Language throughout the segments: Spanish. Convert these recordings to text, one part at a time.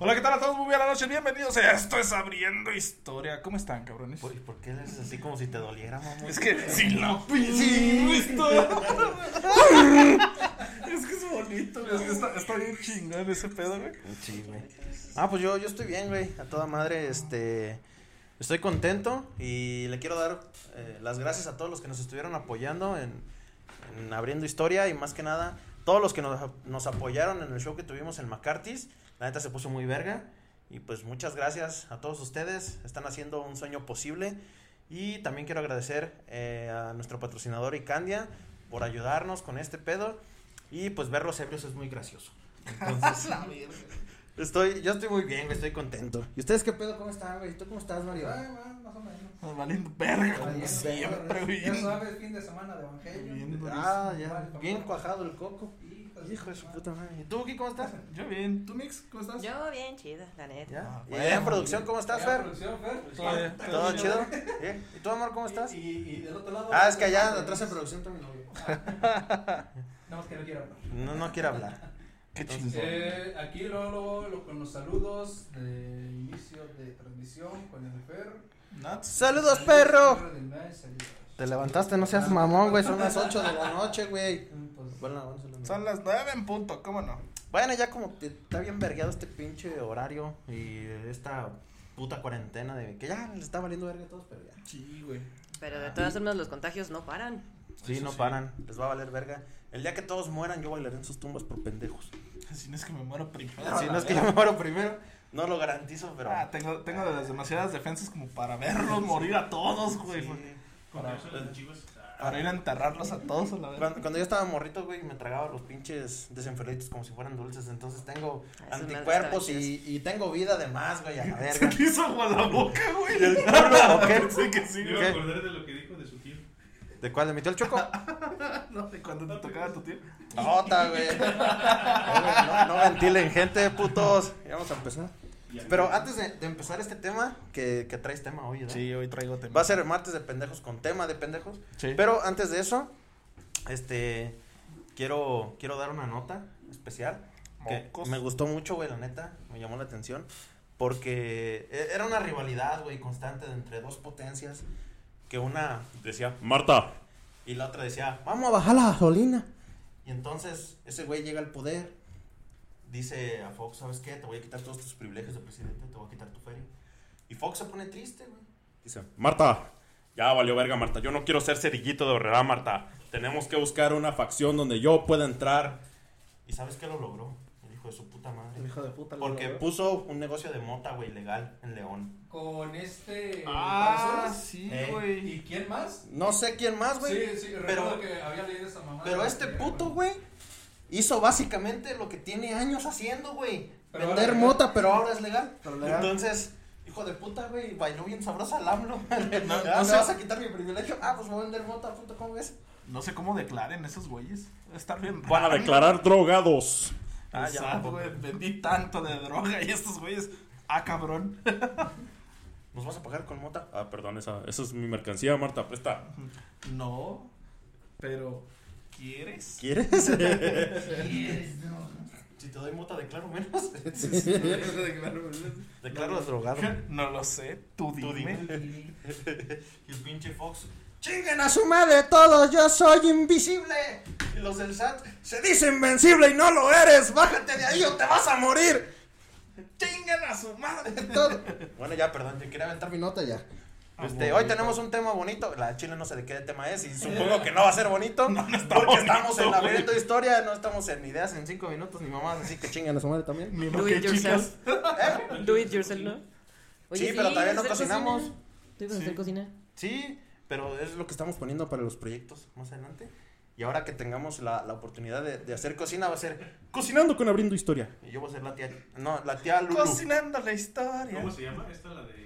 Hola, ¿qué tal a todos? Muy buenas noches, bienvenidos a Esto es Abriendo Historia. ¿Cómo están, cabrones? ¿Por, por qué haces así como si te doliera, mamá? Es que sin la historia. es que es bonito, güey. Es que está, está bien chingón ese pedo, güey. Sí, güey. Ah, pues yo, yo estoy bien, güey. A toda madre, este. Estoy contento y le quiero dar eh, las gracias a todos los que nos estuvieron apoyando en, en abriendo historia y más que nada, todos los que nos, nos apoyaron en el show que tuvimos en McCarthy's. La neta se puso muy verga. Y pues muchas gracias a todos ustedes. Están haciendo un sueño posible. Y también quiero agradecer eh, a nuestro patrocinador Icandia por ayudarnos con este pedo. Y pues verlos ebrios es muy gracioso. Entonces, estoy, yo estoy muy bien, estoy contento. ¿Y ustedes qué pedo? ¿Cómo están, güey? ¿Tú cómo estás, Mario? Ay, va, más o menos. Nos valiendo verga, como siempre, Ya güey. sabes, fin de semana de Evangelio. Bien, Ah, ya, bien cuajado el coco. Hijo de su puta madre. ¿Y tú, Guki, cómo estás? Yo bien. ¿Tú, Mix? ¿Cómo estás? Yo bien chida, la neta. ¿Ya? Ah, ¿Y en producción cómo estás, ¿Ya, Fer? producción, Fer? Todo bien. ¿Todo chido? ¿Y tú, amor, cómo estás? Y, y, y del otro lado. Ah, es que allá atrás en producción está mi novio. Nada más que no quiero hablar. No, no quiere hablar. Qué chingón. Eh, aquí lo- con los saludos de inicio de transmisión con el Fer. Nuts. ¡Saludos, perro! Mes, saludos. Te levantaste, no seas mamón, güey. Son las 8 de la noche, güey. Pues, Bueno, vamos a Son las nueve en punto, ¿cómo no? Bueno, ya como te- está bien vergueado este pinche horario y esta puta cuarentena de que ya les está valiendo verga a todos, pero ya. Sí, güey. Pero de todas formas los contagios no paran. Sí, Eso no sí. paran, les va a valer verga. El día que todos mueran, yo bailaré en sus tumbas por pendejos. Si no es que me muero primero. Si no es que yo me muero primero, no lo garantizo, pero. Ah, tengo, tengo las demasiadas defensas como para verlos morir a todos, güey. Sí. Para, para ir a enterrarlos a todos a la vez. Cuando, cuando yo estaba morrito, güey, me tragaba los pinches desenfriaditos como si fueran dulces. Entonces tengo Ah, anticuerpos y, y tengo vida de más, güey, a la Se verga. te hizo agua la boca, güey. ¿O qué? Sí que sí, Me iba güey. a acordar de lo que dijo de su tío. ¿De cuál? ¿De mi tío el Choco? No, de cuando te tocaba tu tío. Nota, güey. No, no ventilen, gente, putos. Ya vamos a empezar. Pero antes de, de empezar este tema, que, que traes tema hoy, ¿verdad? Sí, hoy traigo tema. Va a ser martes de pendejos con tema de pendejos. Sí. Pero antes de eso, este, quiero, quiero dar una nota especial. Que Mocos. me gustó mucho, güey, la neta. Me llamó la atención. Porque e- era una rivalidad, güey, constante de entre dos potencias. Que una decía, Marta. y la otra decía, vamos a bajar la gasolina. Y entonces ese güey llega al poder, dice a Fox, ¿sabes qué? Te voy a quitar todos tus privilegios de presidente, te voy a quitar tu feria. Y Fox se pone triste, güey. Dice, Marta. Ya valió verga, Marta. Yo no quiero ser cerillito de horrera, Marta. Tenemos que buscar una facción donde yo pueda entrar. ¿Y sabes qué lo logró? El hijo de su puta madre. hijo de puta. Porque logró. puso un negocio de mota, güey, legal en León. Con este. Ah, sí, Eh. güey. ¿Y quién más? No sé quién más, güey. Sí, sí, pero, recuerdo que había leído esa mamá. pero este puto, güey, hizo básicamente lo que tiene años haciendo, güey. Vender ahora- mota, pero ahora es legal. Pero legal. Entonces, hijo de puta, güey, bailó bien sabrosa al AMLO. No, Ah, no ¿Me sé. vas a quitar mi privilegio? Ah, pues voy a vender mota, puto, ¿cómo ves? No sé cómo declaren esos güeyes. Estar bien Van a declarar drogados. Ah, ya, Exacto, güey. Vendí tanto de droga y estos güeyes. Ah, cabrón. ¿Nos vas a pagar con mota? Ah, perdón, esa, esa es mi mercancía, Marta. Presta. No, pero. ¿Quieres? ¿Quieres? si te doy mota, declaro menos. declaro drogado. No lo sé, tú Tú dime. y el pinche Fox. ¡Chinguen a su madre todos! ¡Yo soy invisible! Y los del SAT. ¡Se dice invencible y no lo eres! ¡Bájate de ahí o te vas a morir! ¡Chingan a su madre! Todo. Bueno, ya, perdón, yo quería aventar mi nota ya. Este, hoy tenemos un tema bonito. La chile no sé de qué tema es y supongo que no va a ser bonito. está porque bonito, estamos en la güey. abriendo historia, no estamos en ideas en cinco minutos ni mamás, así que chingan a su madre también. Ni Do it yourself. chicas. Do it yourself, ¿no? Sí, pero todavía no cocinamos. cocina. ¿Tú ibas a Sí. hacer cocina? Sí, pero es lo que estamos poniendo para los proyectos más adelante. Y ahora que tengamos la, la oportunidad de, de hacer cocina, va a ser Cocinando con abriendo historia. Y yo voy a ser la tía. No, la tía Lulu. Cocinando la historia. ¿Cómo se llama? Esta la de.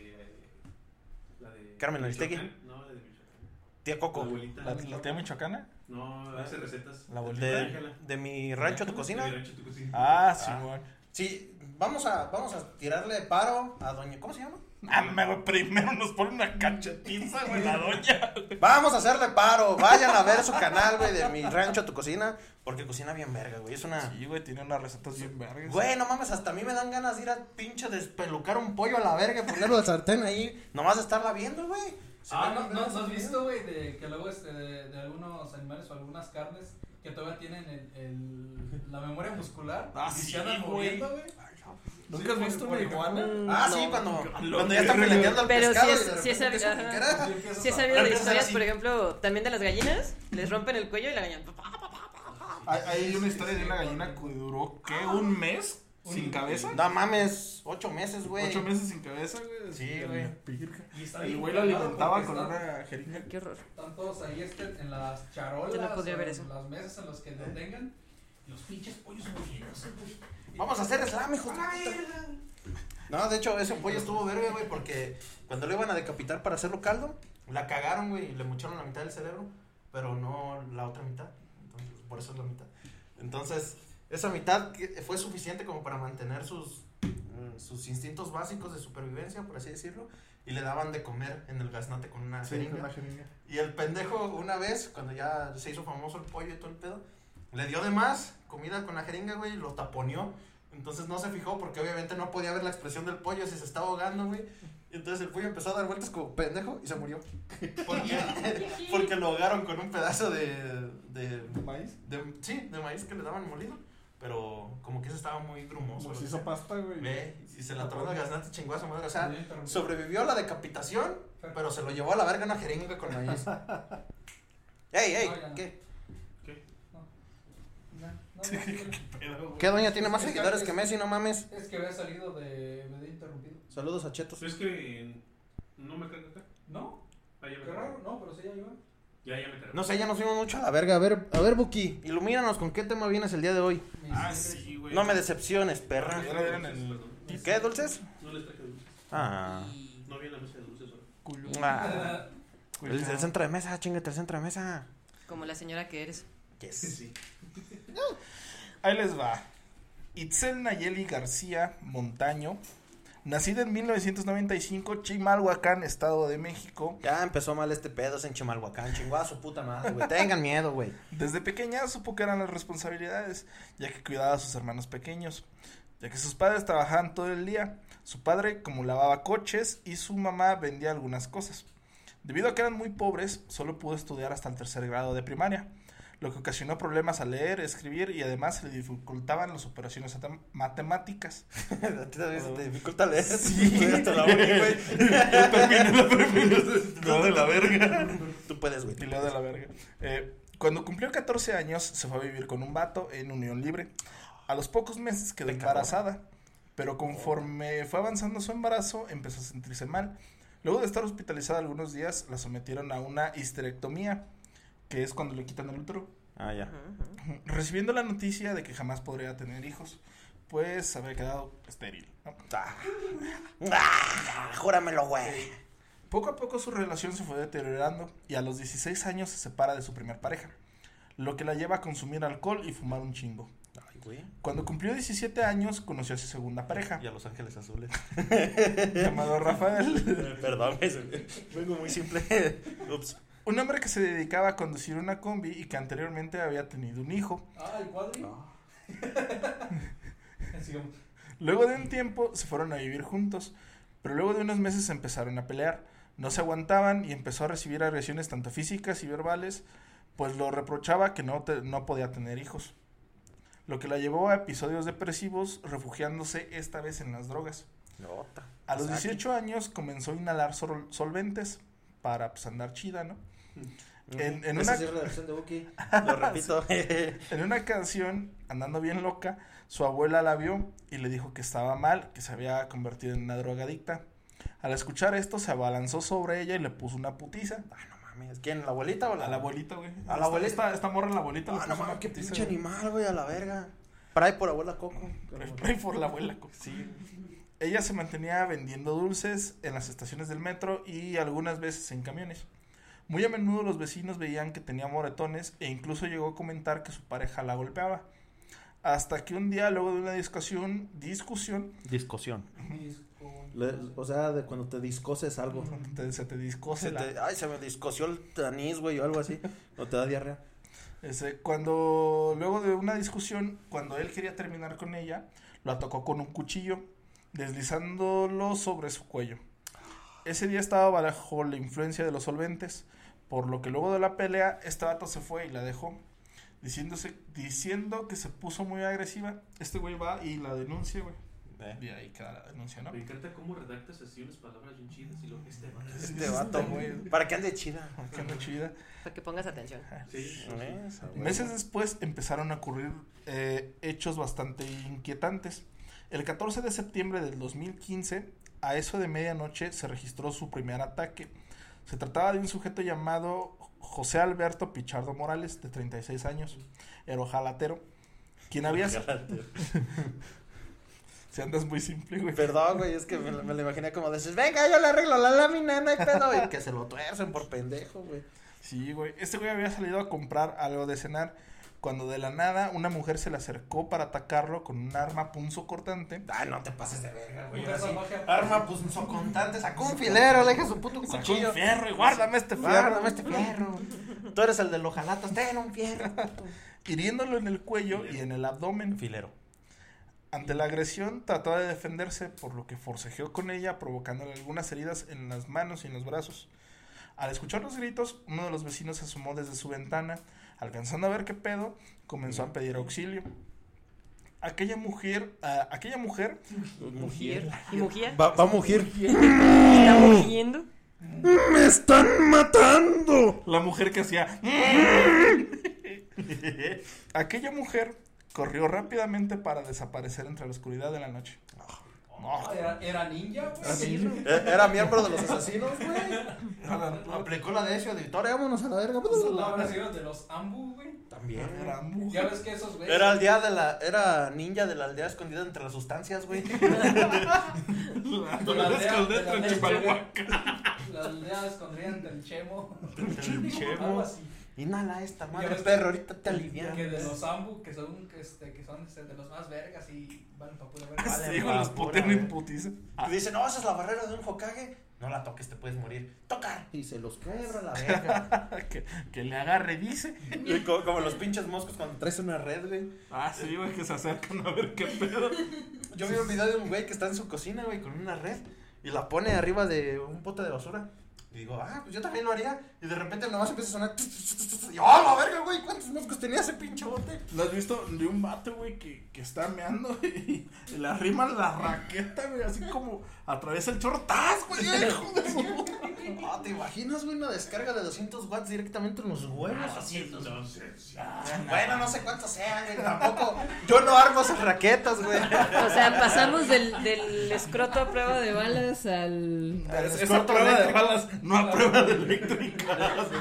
La de. Carmen Aristegui. No, la de Michoacán. Tía La Coco. abuelita. ¿La, la tía michoacana? No, hace recetas. La abuelita. De, de mi rancho, tu De cocina. mi rancho, tu cocina. Ah, sí, güey. Sí, vamos a, vamos a tirarle paro a doña. ¿Cómo se llama? Mame, güey, primero nos pone una cachetiza, güey, la doña. Vamos a hacerle paro. Vayan a ver su canal, güey, de mi rancho a tu cocina. Porque cocina bien verga, güey. Es una. Sí, güey, tiene unas recetas bien vergas. Güey, no mames, hasta a mí me dan ganas de ir a pinche despelucar un pollo a la verga y ponerlo al sartén ahí. Nomás de estarla viendo, güey. Ah, ¿no, dan no, ganas ¿no has visto, güey, de que luego este, de, de algunos animales o algunas carnes que todavía tienen el, el, la memoria muscular Ah, y sí, se andan moviendo, güey? ¿Nunca has visto una iguana? Ah, sí, cuando, Lo cuando ya están fileteando al Pero pescado. sí y es- sabido de historias, por ejemplo, también de las gallinas, les rompen el cuello y la gallina. Hay, hay una historia de una gallina que duró, ¿qué? ¿Un mes? ¿Sin cabeza? No mames, ocho meses, güey. Ocho meses sin cabeza, güey. Sí, güey. Y El güey la cagado alimentaba con una jeringa. Qué horror. Están todos ahí este, en las charolas. Yo no podría o ver en eso. Las mesas en las que lo tengan. Los pinches pollos moviéndose, güey. Vamos a hacer slam, puta. No, de hecho, ese pollo estuvo verga, güey, porque cuando lo iban a decapitar para hacerlo caldo, la cagaron, güey, y le mocharon la mitad del cerebro, pero no la otra mitad. Entonces, por eso es la mitad. Entonces, esa mitad fue suficiente como para mantener sus, mm, sus instintos básicos de supervivencia, por así decirlo, y le daban de comer en el gaznate con una Sí, jeringa. con una jeringa. Y el pendejo, una vez, cuando ya se hizo famoso el pollo y todo el pedo, le dio de más comida con la jeringa, güey, y lo taponeó. Entonces no se fijó porque obviamente no podía ver la expresión del pollo si se estaba ahogando, güey. Y entonces el pollo empezó a dar vueltas como pendejo y se murió. Porque, porque lo ahogaron con un pedazo de, de, ¿Maíz? de- Sí, de maíz que le daban molido. Pero como que eso estaba muy grumoso. Que hizo sea. pasta, güey. Ve, y se la tomó el gaznate su madre. O sea, sobrevivió a la decapitación, pero se lo llevó a la verga una jeringa con maíz. ¡Ey, ey! No, ya no. ¿Qué? No, no, no, sí, Pero, güey. ¿Qué doña tiene más seguidores es- que Messi? No mames. Es que había salido de. Me había interrumpido. Saludos a Chetos. Es que no me acá. ¿No? Ah, Qué raro, no, pero sí ya iba. Ya, ya me cargó. No sé, ya nos fuimos mucho a la verga. A ver, a ver, Buki, ilumínanos con qué tema vienes el día de hoy. Ah, sí, güey. No me decepciones, perra. Ya le dieron el ¿Y qué, dulces? No les traje dulces. Ah. No en la mesa de dulces ahora. culo. ah. El, el centro de mesa, chingate el centro de mesa. Como la señora que eres. Yes. Sí. Ahí les va. Itzel Nayeli García Montaño, nacida en 1995, Chimalhuacán, Estado de México. Ya empezó mal este pedo es en Chimalhuacán. Chingó a su puta madre, güey. Tengan miedo, güey. Desde pequeña supo que eran las responsabilidades, ya que cuidaba a sus hermanos pequeños, ya que sus padres trabajaban todo el día. Su padre como lavaba coches y su mamá vendía algunas cosas. Debido a que eran muy pobres, solo pudo estudiar hasta el tercer grado de primaria, lo que ocasionó problemas a leer, escribir y además se le dificultaban las operaciones atem- matemáticas. A ti también se te dificulta leer. Sí. Hasta la güey. Yo terminé la primera. No, de la verga. Tú puedes, güey. Y leo de la verga. Eh, cuando cumplió 14 años, se fue a vivir con un vato en unión libre. A los pocos meses quedó embarazada. Pero conforme fue avanzando su embarazo, empezó a sentirse mal. Luego de estar hospitalizada algunos días, la sometieron a una histerectomía, que es cuando le quitan el útero. Ah, ya. Recibiendo la noticia de que jamás podría tener hijos, pues había quedado estéril. ¿no? Ah. Ah, júramelo, güey. Poco a poco su relación se fue deteriorando y a los 16 años se separa de su primer pareja, lo que la lleva a consumir alcohol y fumar un chingo. Ay, güey. Cuando cumplió 17 años conoció a su segunda pareja, Y a Los Ángeles Azules. llamado Rafael, Perdón, vengo muy simple. Ups. Un hombre que se dedicaba a conducir una combi y que anteriormente había tenido un hijo. Ah, el cuadri. Luego de un tiempo se fueron a vivir juntos, pero luego de unos meses se empezaron a pelear. No se aguantaban y empezó a recibir agresiones tanto físicas y verbales, pues lo reprochaba que no, te- no podía tener hijos. Lo que la llevó a episodios depresivos, refugiándose esta vez en las drogas. Nota. A los Saki. 18 años comenzó a inhalar sol- solventes para pues, andar chida, ¿no? En- en una- sí es la versión de Buki. Lo repito. En una ocasión, andando bien loca, su abuela la vio y le dijo que estaba mal, que se había convertido en una drogadicta. Al escuchar esto, se abalanzó sobre ella y le puso una putiza. Ah, no mames. ¿Quién? ¿La abuelita o la? A la abuelita, güey. A la abuelita. Esta, esta morra, la abuelita, le Ah, puso no una mames, qué putiza, pinche güey. animal, güey, a la verga. Pray por abuela Coco. Pray- por la abuela. co- Sí. Ella se mantenía vendiendo dulces en las estaciones del metro y algunas veces en camiones. Muy a menudo los vecinos veían que tenía moretones e incluso llegó a comentar que su pareja la golpeaba. Hasta que un día, luego de una discusión, discusión, Discusión. Le- o sea, de cuando te discoses algo. Te- se te discose Se la- te- ay, se me discoció el anís, güey, o algo así. O te da diarrea. Ese, cuando, luego de una discusión, cuando él quería terminar con ella, lo atacó con un cuchillo, deslizándolo sobre su cuello. Ese día estaba bajo la influencia de los solventes, por lo que luego de la pelea, este vato se fue y la dejó, diciéndose, diciendo que se puso muy agresiva. Este güey va y la denuncia, güey. Y ahí queda la denuncia, ¿no? Me encanta cómo redactas así unas palabras bien chidas y este va. Este vato, güey. Para que ande chida. Qué onda chida. Para que pongas atención. Sí. Meses después empezaron a ocurrir eh, hechos bastante inquietantes. El 14 de septiembre del 2015, a eso de medianoche, se registró su primer ataque. Se trataba de un sujeto llamado José Alberto Pichardo Morales, de 36 años, era ojalatero, quien había... Si andas muy simple, güey. Perdón, güey, es que me, lo- me lo imaginé como dices, venga, yo le arreglo la lámina, no hay pedo. Y que se lo tuercen por pendejo, güey. Sí, güey. Este güey había salido a comprar algo de cenar cuando de la nada una mujer se le acercó para atacarlo con un arma punzocortante. Ay, no te pases de verga, güey. Arma, socontante, sacó un filero, le su puto Sacó cuchillo. un fierro y guárdame este fierro. Guárdame este fierro. Tú eres el de los jalatas, ten un fierro. puto. hiriéndolo en el cuello y en el abdomen. Filero. Ante la agresión trató de defenderse, por lo que forcejeó con ella, provocándole algunas heridas en las manos y en los brazos. Al escuchar los gritos, uno de los vecinos se asomó desde su ventana, alcanzando a ver qué pedo, comenzó a pedir auxilio. Aquella mujer, ah, aquella mujer, Mujer. ¿Y mugía? Va, va a mugir. ¿Está mugiendo? ¡Me están matando! la mujer que hacía, aquella mujer corrió rápidamente para desaparecer entre la oscuridad de la noche. No, Era, era ninja, güey. Eh, Era miembro de los asesinos, güey. Aplicó la de ese auditorio, vámonos a la verga. La habrá sido de los Ambu, güey. También. era mujer. Ya ves que esos güeyes. Era el día de la. Era ninja de la aldea escondida entre las sustancias, güey. de la aldea, de la aldea, la aldea escondida entre el chemo. Algo así. Inhala esta madre, ves perro, ahorita te alivian. Que de los Ambu, que son, que, este, que son este, de los más vergas y van para pura verga. Vale, Sí, los putean putiza. Y dice, no, esa es la barrera de un Hokage. No la toques, te puedes morir. Tocar. Y se los quebra la verga. que, que le agarre, dice. Y co- como, los pinches moscos cuando traes una red, güey. Ah, sí, güey, que se acercan a ver qué pedo. Yo vi un video de un güey que está en su cocina, güey, con una red. Y la pone arriba de un bote de basura. Y digo, ah, pues yo también lo haría. Y de repente nomás empieza a sonar. Y yo, ¡ah, la verga, güey! ¿Cuántos moscos tenía ese pinche bote? ¿Lo has visto de un vato, güey, que, que está meando y, y le arriman la raqueta, güey, así como atraviesa el chortaz, güey, hijo de su puta. Ah, ¿te imaginas, güey, una descarga de 200 watts directamente en los huevos? Así. Bueno, no sé cuántos sean, güey, tampoco. Yo no armo esas raquetas, güey. O sea, pasamos del, del escroto a prueba de balas al... Es, escroto a prueba de balas, no a prueba de eléctrica.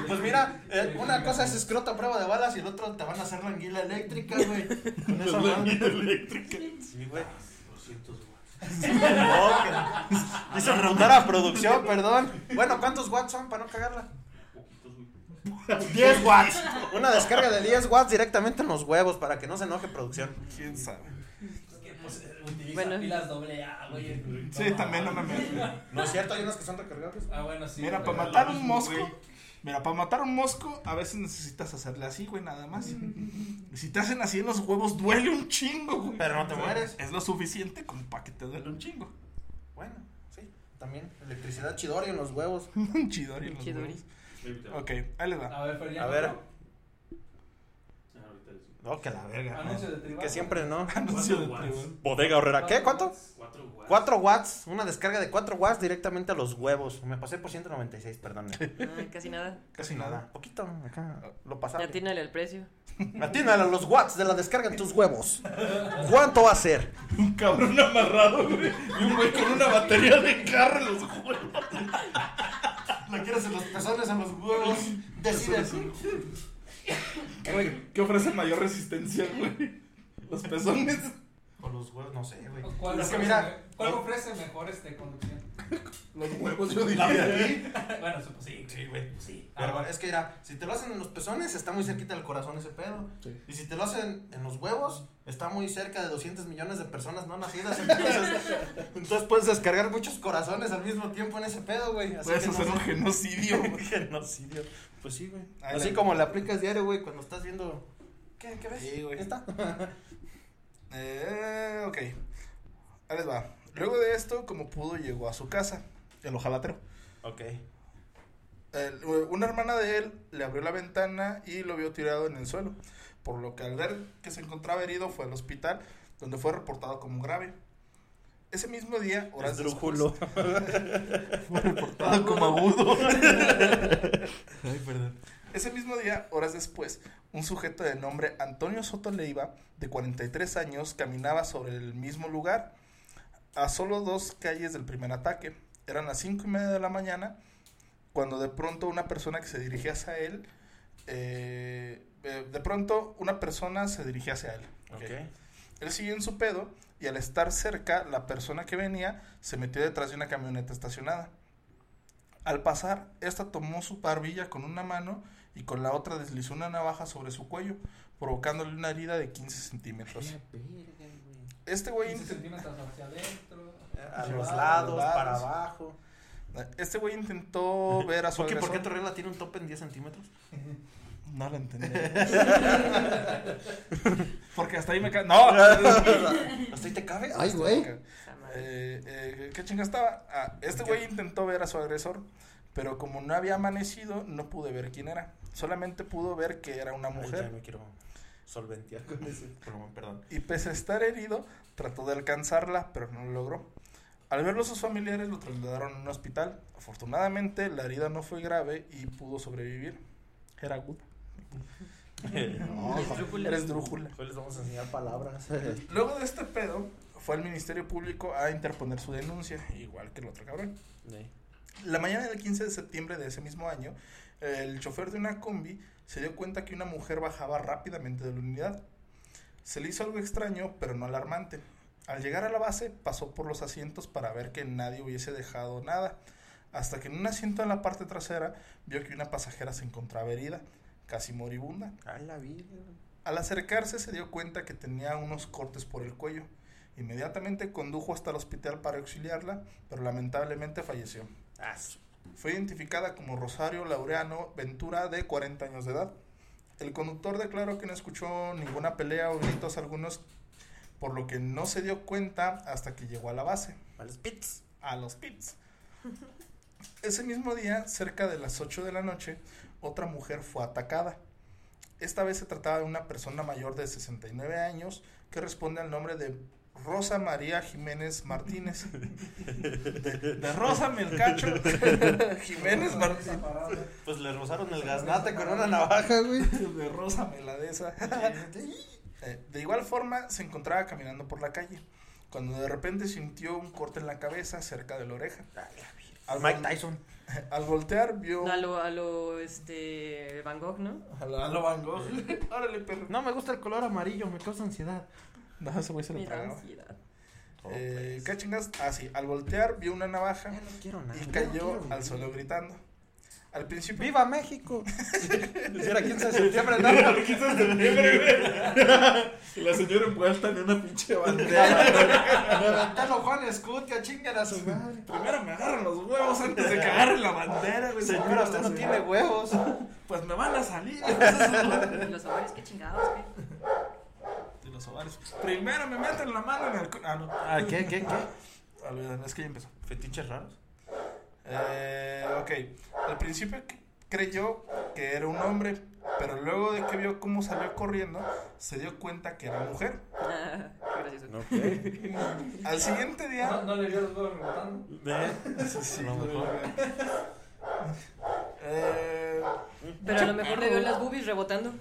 Pues mira, eh, una cosa es escroto a prueba de balas y el otro te van a hacer la anguila eléctrica, güey. Con esa madre. eléctrica. Sí, güey. 200 watts. No, que- Hizo redundar a producción, perdón. Bueno, ¿cuántos watts son para no cagarla? Poquitos, güey. 10 watts. Una descarga de 10 watts directamente en los huevos para que no se enoje producción. ¿Quién sabe? Pues, eh, utiliza Bueno. pilas doble A, güey. Sí, también no me meto. No es cierto, hay unas que son recargables. Ah, bueno, sí. Mira, para matar un mosco, mira, para matar un mosco, a veces necesitas hacerle así, güey, nada más. Y si te hacen así en los huevos, duele un chingo, güey. Pero no te mueres. Es lo suficiente como para que te duele un chingo. Bueno, sí. También electricidad chidori en los huevos. Un chidori en los Chidori. huevos. Ok, ahí les va. A ver, pero ya A no, ver. ¿no? Ah, ahorita les digo. No, que la verga. Anuncio de tribal. Que siempre no. Anuncio de tribal. Bodega horrera. ¿Qué? ¿Cuánto? 4 watts. 4 watts. Una descarga de 4 watts directamente a los huevos. Me pasé por 196, perdón. Ay, casi nada. Casi nada. Poquito, acá. Lo pasaba. Atínale el precio. Atínale a los watts de la descarga en tus huevos. ¿Cuánto va a ser? Un cabrón amarrado, güey. Y un güey con una batería de carro en los huevos. ¿Lo quieres en los pezones, en los huevos? Decide. Güey, ¿qué ofrece mayor resistencia, güey? Los pezones. Con los huevos, no sé, güey. ¿Cuál, Es que ofrece, mira, ¿cuál ofrece mejor este, conducción? Los huevos, yo diría. Bueno, eso pues sí. Sí, güey. Sí. Pero es que era, si te lo hacen en los pezones, está muy cerquita del corazón ese pedo. Sí. Y si te lo hacen en los huevos, está muy cerca de 200 millones de personas no nacidas. Entonces, entonces puedes descargar muchos corazones al mismo tiempo en ese pedo, güey. Así Puedes que hacer un genocidio, güey. Genocidio. Pues sí, güey. Así la- como le aplicas diario, güey, cuando estás viendo. ¿Qué, qué ves? Sí, güey. Está. Eh, ok. Ahí les va. Luego de esto, como pudo, llegó a su casa, el ojalatero. Ok. El- una hermana de él le abrió la ventana y lo vio tirado en el suelo, por lo que al ver que se encontraba herido fue al hospital, donde fue reportado como grave. Ese mismo día, horas después, fue reportado como agudo. Ay, perdón. Ese mismo día, horas después, un sujeto de nombre Antonio Soto Leiva, de 43 años, caminaba sobre el mismo lugar, a solo dos calles del primer ataque. Eran las cinco y media de la mañana, cuando de pronto una persona que se dirigía hacia él, eh, eh, de pronto una persona se dirigía hacia él. Ok. Él siguió en su pedo y al estar cerca, la persona que venía se metió detrás de una camioneta estacionada. Al pasar, esta tomó su barbilla con una mano y con la otra deslizó una navaja sobre su cuello, provocándole una herida de 15 centímetros. Este güey 15 intent- centímetros hacia adentro. A los a lados, los lados. para abajo. este güey intentó ver a su ¿Por qué, ¿Por qué agresor. tu regla tiene un tope en 10 centímetros? No lo entendí. Porque hasta ahí me cae. ¡No! ¿Hasta ahí te cabe? Ay, güey. Eh, eh, ¿Qué chinga estaba? Ah, este güey intentó ver a su agresor, pero como no había amanecido, no pude ver quién era. Solamente pudo ver que era una Ay, ya mujer. me quiero solventear con ese. Perdón, perdón. Y pese a estar herido, trató de alcanzarla, pero no lo logró. Al verlo sus familiares lo trasladaron a un hospital. Afortunadamente la herida no fue grave y pudo sobrevivir. Era aguda. Esdrújula. Eres drújula. Hoy les vamos a enseñar palabras. Luego de este pedo, fue al Ministerio Público a interponer su denuncia, igual que el otro cabrón. La mañana del 15 de septiembre de ese mismo año, el chofer de una combi se dio cuenta que una mujer bajaba rápidamente de la unidad. Se le hizo algo extraño, pero no alarmante. Al llegar a la base, pasó por los asientos para ver que nadie hubiese dejado nada, hasta que en un asiento en la parte trasera vio que una pasajera se encontraba herida, casi moribunda. La vida. Al acercarse se dio cuenta que tenía unos cortes por el cuello. Inmediatamente condujo hasta el hospital para auxiliarla, pero lamentablemente falleció. Ah, Fue identificada como Rosario Laureano Ventura, de 40 años de edad. El conductor declaró que no escuchó ninguna pelea o gritos algunos, por lo que no se dio cuenta hasta que llegó a la base, a los pits. a los pits. Ese mismo día, cerca de las 8 de la noche, otra mujer fue atacada. Esta vez se trataba de una persona mayor de 69 años que responde al nombre de Rosa María Jiménez Martínez. De, de Rosa Melcacho Jiménez Martínez. Pues le rozaron el gaznate con una navaja, güey. De Rosa Meladesa. Eh, de igual forma, se encontraba caminando por la calle, cuando de repente sintió un corte en la cabeza cerca de la oreja. Al, Mike Tyson. al voltear, vio... A lo, a lo, este, Van Gogh, ¿no? A lo, a lo Van Gogh. Órale, perro. No me gusta el color amarillo, me causa ansiedad. No, ese güey se lo Me da tragaba. ansiedad. Eh, ¿Qué chingas? Ah, sí. Al voltear, vio una navaja Ya no quiero nada. y cayó no quiero al suelo gritando. Al principio... ¡Viva México! Si era 15 de septiembre, no. Y la señora envuelta en una pinche bandera. Los Juan Escutia, chingan a su madre. Primero me agarran los huevos antes de que agarren la bandera, güey. Señora, usted no tiene huevos. Pues me van a salir. ¿Y los ovarios qué chingados, qué? De los ovarios. Primero me meten la mano en el... cu- Ah, no. Ah, ¿qué, qué, qué? Olvídalo, es que ya empezó. ¿Fetiches raros? Eh, ok. Al principio creyó que era un hombre, pero luego de que vio cómo salió corriendo, se dio cuenta que era mujer. Ah, qué gracioso. Ok. Al siguiente ¿No, día... no le vio los huevos rebotando? Sí, sí, lo mejor. Eh, Pero a lo mejor le vio las boobies rebotando.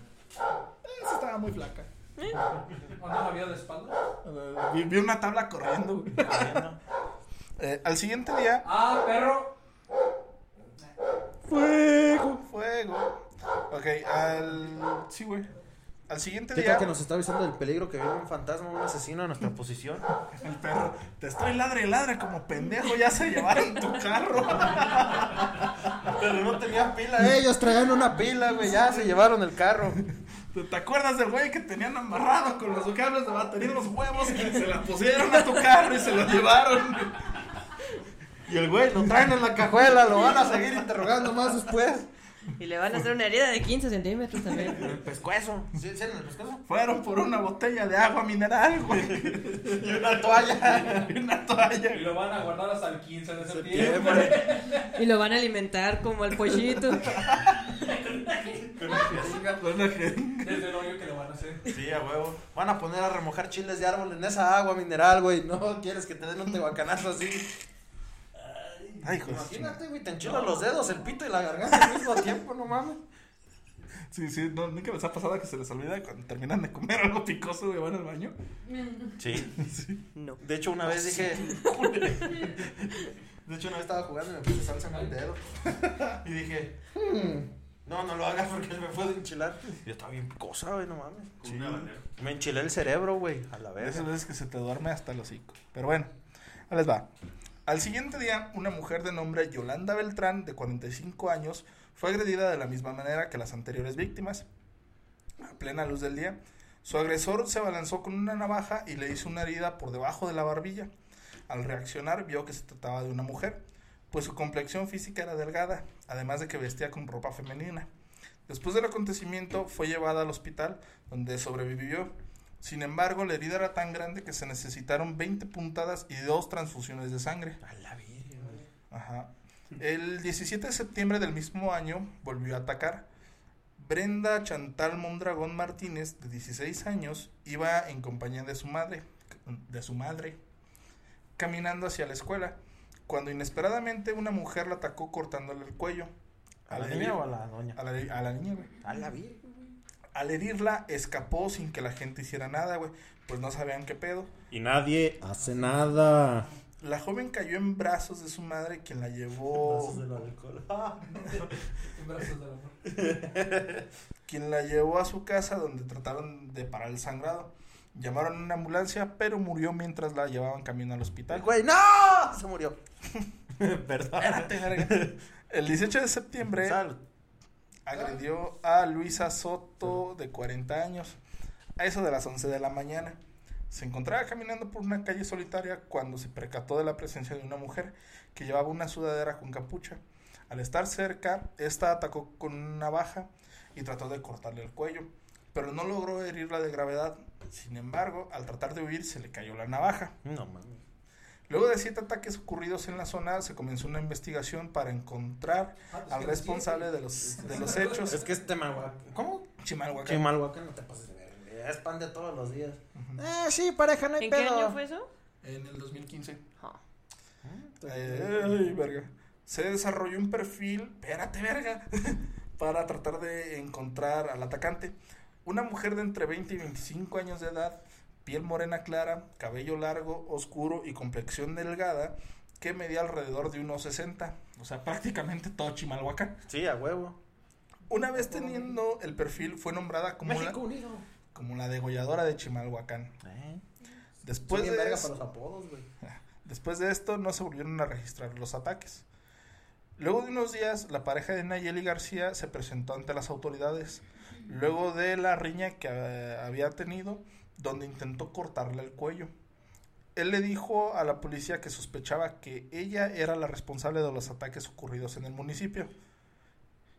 esa estaba muy flaca. ¿O no la vio de espalda? Eh, Vi, vi una tabla corriendo. Eh, al siguiente día, Ah, perro. Fuego, fuego. Ok, al. Sí, güey. Al siguiente ¿Qué día, que nos está avisando del peligro que viene un fantasma, un asesino en nuestra posición? el perro, te estoy ladre y ladre como pendejo, ya se llevaron tu carro. Pero no tenía pila. Ellos traían una pila, güey. Ya se llevaron el carro. ¿Te, acuerdas del güey que tenían amarrado con los cables de batería en los huevos? Se la pusieron a tu carro y se lo llevaron. Y el güey lo traen en la cajuela. Lo van a seguir interrogando más después. Y le van a hacer una herida de 15 centímetros también. El pescuezo. ¿Sí, sí, en el pescuezo? Fueron por una botella de agua mineral, güey. Y una toalla. Y una toalla. Y lo van a guardar hasta el 15 de septiembre. Y lo van a alimentar como al pollito. Desde el hoyo que lo van a hacer. Sí, a huevo. Van a poner a remojar chiles de árbol en esa agua mineral, güey. No quieres que te den un tehuacanazo así. Ay, hijo Imagínate, güey, te enchilan los dedos, el pito y la garganta al mismo tiempo, no mames. Sí, sí, no, nunca les ha pasado que se les olvida cuando terminan de comer algo picoso y van al baño. Sí. No. De hecho, una vez dije. De hecho, una vez estaba jugando y me puse salsa en el dedo. Y dije, "Hmm, no, no lo hagas porque me puedo enchilar. Y yo estaba bien picosa, güey, no mames. Me enchilé el cerebro, güey, a la vez. esas veces que se te duerme hasta el hocico. Pero bueno, ahí les va. Al siguiente día, una mujer de nombre Yolanda Beltrán, de 45 años, fue agredida de la misma manera que las anteriores víctimas. A plena luz del día, su agresor se abalanzó con una navaja y le hizo una herida por debajo de la barbilla. Al reaccionar, vio que se trataba de una mujer, pues su complexión física era delgada, además de que vestía con ropa femenina. Después del acontecimiento, fue llevada al hospital, donde sobrevivió. Sin embargo, la herida era tan grande que se necesitaron 20 puntadas y dos transfusiones de sangre. A la virgen. Ajá. El 17 de septiembre del mismo año volvió a atacar. Brenda Chantal Mondragón Martínez, de 16 años, iba en compañía de su madre, de su madre, caminando hacia la escuela, cuando inesperadamente una mujer la atacó cortándole el cuello. ¿A la niña o a la doña? a la, a la niña, güey. A la virgen. Al herirla, escapó sin que la gente hiciera nada, güey. Pues no sabían qué pedo. Y nadie hace nada. La joven cayó en brazos de su madre, quien la llevó. Brazos del alcohol. En brazos del amor. quien la llevó a su casa donde trataron de parar el sangrado. Llamaron a una ambulancia, pero murió mientras la llevaban camino al hospital. güey, ¡no! Se murió. Perdón. Espérate. El 18 de septiembre Salud. Agredió a Luisa Soto, de 40 años, a eso de las 11 de la mañana. Se encontraba caminando por una calle solitaria cuando se percató de la presencia de una mujer que llevaba una sudadera con capucha. Al estar cerca, esta atacó con una navaja y trató de cortarle el cuello, pero no logró herirla de gravedad. Sin embargo, al tratar de huir, se le cayó la navaja. No mames. Luego de siete ataques ocurridos en la zona, se comenzó una investigación para encontrar Ah, pues al responsable de los, de los hechos. Es que es Chimalhuacán. ¿Cómo? Chimalhuacán. Chimalhuacán no te pases de verga. Es pan de todos los días. Eh, sí, pareja, no hay ¿En qué pedo. año fue eso? En el 2015. Ah. Ay, verga. Se desarrolló un perfil, espérate, verga, para tratar de encontrar al atacante. Una mujer de entre 20 y 25 años de edad, piel morena clara, cabello largo, oscuro y complexión delgada, que medía alrededor de unos 60. O sea, prácticamente todo Chimalhuacán. Sí, a huevo. Una vez teniendo el perfil, fue nombrada como, la, como la degolladora de Chimalhuacán. Eh. Después de, verga eso- para los apodos, güey. después de esto, no se volvieron a registrar los ataques. Luego de unos días, la pareja de Nayeli García se presentó ante las autoridades, luego de la riña que eh, había tenido, donde intentó cortarle el cuello. Él le dijo a la policía que sospechaba que ella era la responsable de los ataques ocurridos en el municipio.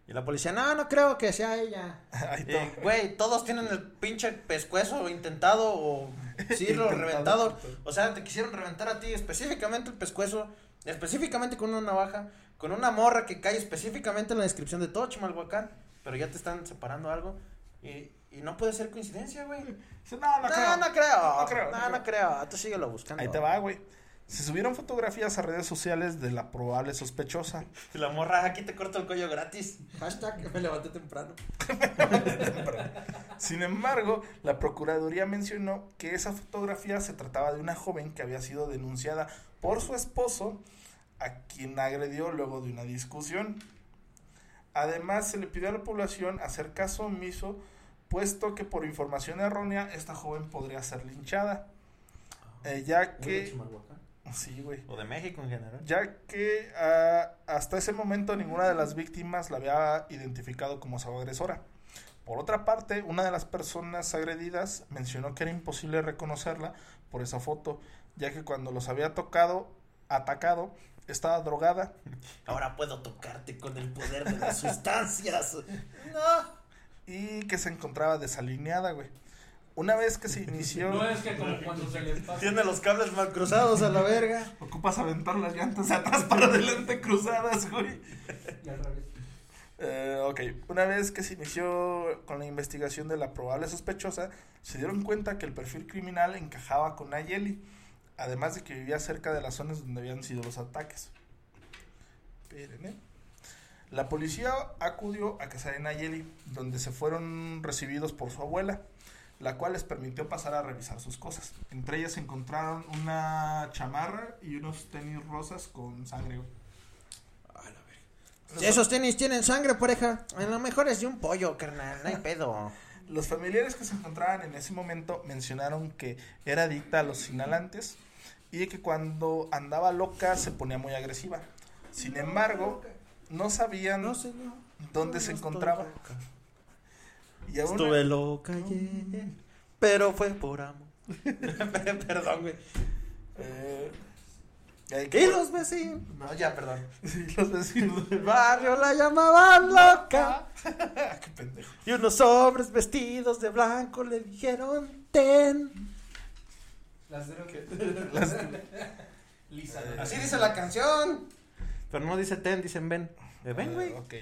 Y la policía, no, no creo que sea ella. Güey, todos tienen el pinche pescuezo intentado o sí, lo Intentado. reventado. O sea, te quisieron reventar a ti específicamente el pescuezo, específicamente con una navaja, con una morra que cae específicamente en la descripción de todo Chimalhuacán, pero ya te están separando algo y, y no puede ser coincidencia, güey. Dice, No, no, No, creo. no creo. No creo, No, no creo. Tú síguelo buscando. Ahí te va, güey. Se subieron fotografías a redes sociales de la probable sospechosa. La morra, aquí te corto el cuello gratis. Hashtag me levanté temprano. Sin embargo, la Procuraduría mencionó que esa fotografía se trataba de una joven que había sido denunciada por su esposo, a quien agredió luego de una discusión. Además, se le pidió a la población hacer caso omiso puesto que por información errónea esta joven podría ser linchada. Eh, ya que... Sí, güey. O de México en general. Ya que ah, hasta ese momento ninguna de las víctimas la había identificado como su agresora. Por otra parte, una de las personas agredidas mencionó que era imposible reconocerla por esa foto, ya que cuando los había tocado, atacado, estaba drogada Ahora puedo tocarte con el poder de las sustancias. No. Y que se encontraba desalineada, güey. Una vez que se inició... No es que como cuando se les pasa. Tiene los cables mal cruzados a la verga. Ocupas aventar las llantas atrás para adelante cruzadas, güey. Y al revés. Eh, ok, una vez que se inició con la investigación de la probable sospechosa, se dieron cuenta que el perfil criminal encajaba con Nayeli, además de que vivía cerca de las zonas donde habían sido los ataques. Esperen, ¿eh? La policía acudió a casa de Nayeli, donde se fueron recibidos por su abuela, la cual les permitió pasar a revisar sus cosas. Entre ellas se encontraron una chamarra y unos tenis rosas con sangre. güey. Si esos tenis tienen sangre, pareja, a lo mejor es de un pollo, carnal, no hay pedo. Los familiares que se encontraban en ese momento mencionaron que era adicta a los inhalantes y que cuando andaba loca se ponía muy agresiva. Sin embargo, no sabían No, señor. dónde se encontraba. Y aún Estuve loca ayer, pero fue por amor. perdón, güey. eh, Y que- los vecinos. No, ya, perdón. Sí, los vecinos El barrio la llamaban loca. Qué pendejo. Y unos hombres vestidos de blanco le dijeron, ten. Las drogas. Las- Lisa. Eh, Así dice la canción. Pero no dice ten, dicen ven. Eh, ven, güey. Ok.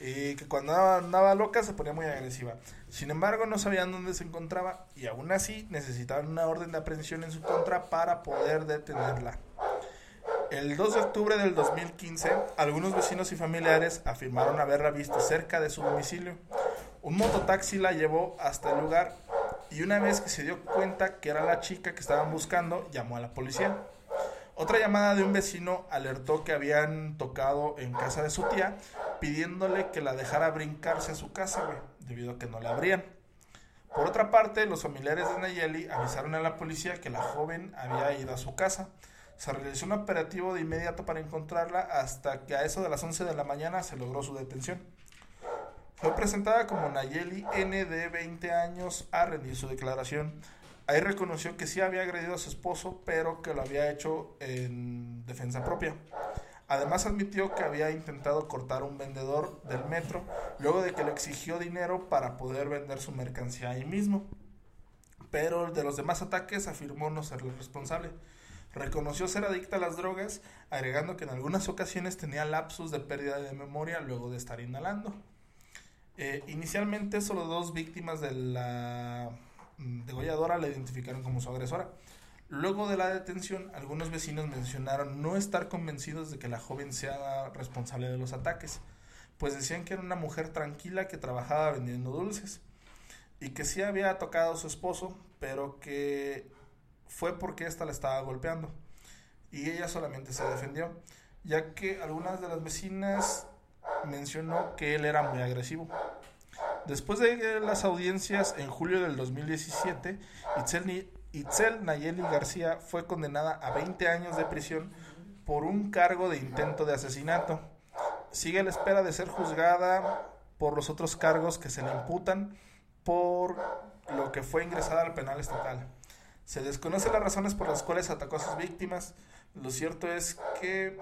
Y que cuando andaba, andaba loca se ponía muy agresiva. Sin embargo, no sabían dónde se encontraba y aún así necesitaban una orden de aprehensión en su contra para poder detenerla. El 2 de octubre del 2015, algunos vecinos y familiares afirmaron haberla visto cerca de su domicilio. Un mototaxi la llevó hasta el lugar y una vez que se dio cuenta que era la chica que estaban buscando, llamó a la policía. Otra llamada de un vecino alertó que habían tocado en casa de su tía, pidiéndole que la dejara brincarse a su casa, güey, debido a que no la abrían. Por otra parte, los familiares de Nayeli avisaron a la policía que la joven había ido a su casa. Se realizó un operativo de inmediato para encontrarla hasta que a eso de las 11 de la mañana se logró su detención. Fue presentada como Nayeli N de 20 años a rendir su declaración. Ahí reconoció que sí había agredido a su esposo, pero que lo había hecho en defensa propia. Además admitió que había intentado cortar a un vendedor del metro luego de que le exigió dinero para poder vender su mercancía ahí mismo. Pero de los demás ataques afirmó no ser el responsable. Reconoció ser adicta a las drogas, agregando que en algunas ocasiones tenía lapsus de pérdida de memoria luego de estar inhalando. Eh, inicialmente solo dos víctimas de la degolladora la identificaron como su agresora. Luego de la detención, algunos vecinos mencionaron no estar convencidos de que la joven sea responsable de los ataques, pues decían que era una mujer tranquila que trabajaba vendiendo dulces y que sí había tocado a su esposo, pero que fue porque ésta la estaba golpeando y ella solamente se defendió, ya que algunas de las vecinas mencionó que él era muy agresivo. Después de las audiencias en julio del 2017, Itzel, Itzel Nayeli García fue condenada a 20 años de prisión por un cargo de intento de asesinato. Sigue a la espera de ser juzgada por los otros cargos que se le imputan por lo que fue ingresada al penal estatal. Se desconocen las razones por las cuales atacó a sus víctimas. Lo cierto es que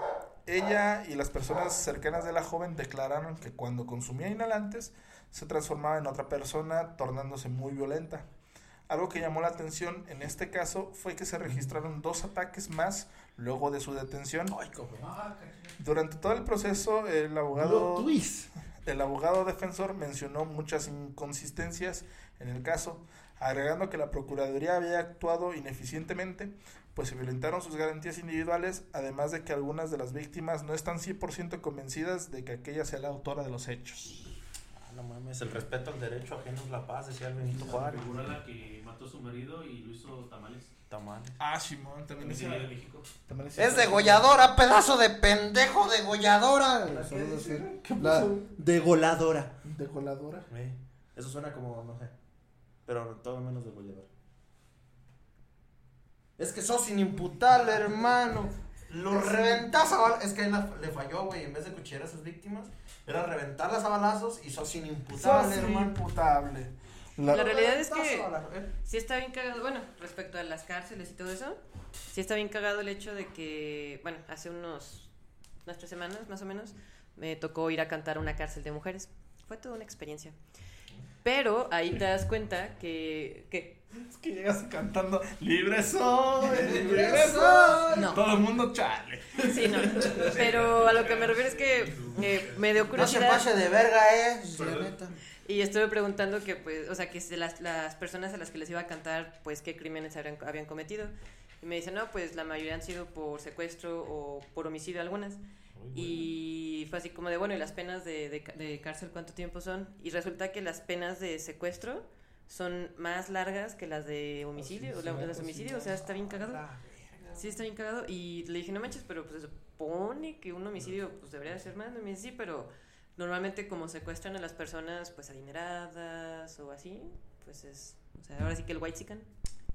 ella y las personas cercanas de la joven declararon que cuando consumía inhalantes se transformaba en otra persona, tornándose muy violenta. Algo que llamó la atención en este caso fue que se registraron dos ataques más luego de su detención. Ah. Durante todo el proceso, el abogado, el abogado defensor mencionó muchas inconsistencias en el caso, agregando que la Procuraduría había actuado ineficientemente, pues se violentaron sus garantías individuales, además de que algunas de las víctimas no están 100% convencidas de que aquella sea la autora de los hechos. Ah, no mames, el respeto al derecho ajeno es la paz, decía el Benito La Juárez. figura la que mató a su marido y lo hizo tamales. Tamales. Ah, Simón, también el de México. Es degolladora, pedazo de pendejo degolladora. ¿La qué dice? La degoladora. Degoladora. Eh, Eso suena como, no sé. Pero todo menos de Bolívar. Es que sos inimputable, hermano. Lo reventas a balazos. Es que él la- le falló, güey. En vez de cuchillar a sus víctimas, era reventarlas a balazos y sos inimputable, Sos hermano. imputable. La- La realidad es que ¿eh? sí está bien cagado, bueno, respecto a las cárceles y todo eso, sí está bien cagado el hecho de que, bueno, hace unos, unas tres semanas más o menos, me tocó ir a cantar a una cárcel de mujeres. Fue toda una experiencia. Pero ahí te das cuenta que, que Es que llegas cantando Libre soy, libre soy. No. Todo el mundo chale. sí, no. Pero a lo que me refiero es que eh, me dio No se curiosidad. pase de verga, eh. Y estuve preguntando que, pues, o sea, que las, las personas a las que les iba a cantar, pues, qué crímenes habrían, habían cometido. Y me dicen, no, pues, la mayoría han sido por secuestro o por homicidio algunas. Y fue así como de, bueno, ¿y las penas de, de cárcel cuánto tiempo son? Y resulta que las penas de secuestro son más largas que las de homicidio, o la- las de homicidio, o sea, está bien cagado. Sí, está bien cagado. Y le dije, no manches, pero pues se supone que un homicidio pues debería de ser más. Y me dice, sí, pero normalmente como secuestran a las personas pues adineradas o así, pues es, o sea, ahora sí que el white chican.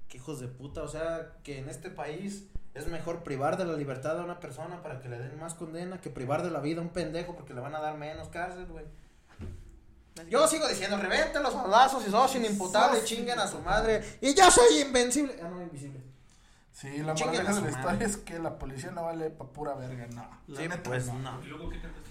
Qué hijos de puta, o sea, que en este país es mejor privar de la libertad a una persona para que le den más condena que privar de la vida a un pendejo porque le van a dar menos cárcel, güey. Yo sigo diciendo, reventen los balazos y sos inimputable, chinguen a su madre. Y yo soy invencible. Ah, no, invisible. Sí, la Chinguen moraleja a de su la madre. historia es que la policía no vale pa' pura verga, no. La Sí, neta, pues no. ¿Y luego qué cantaste?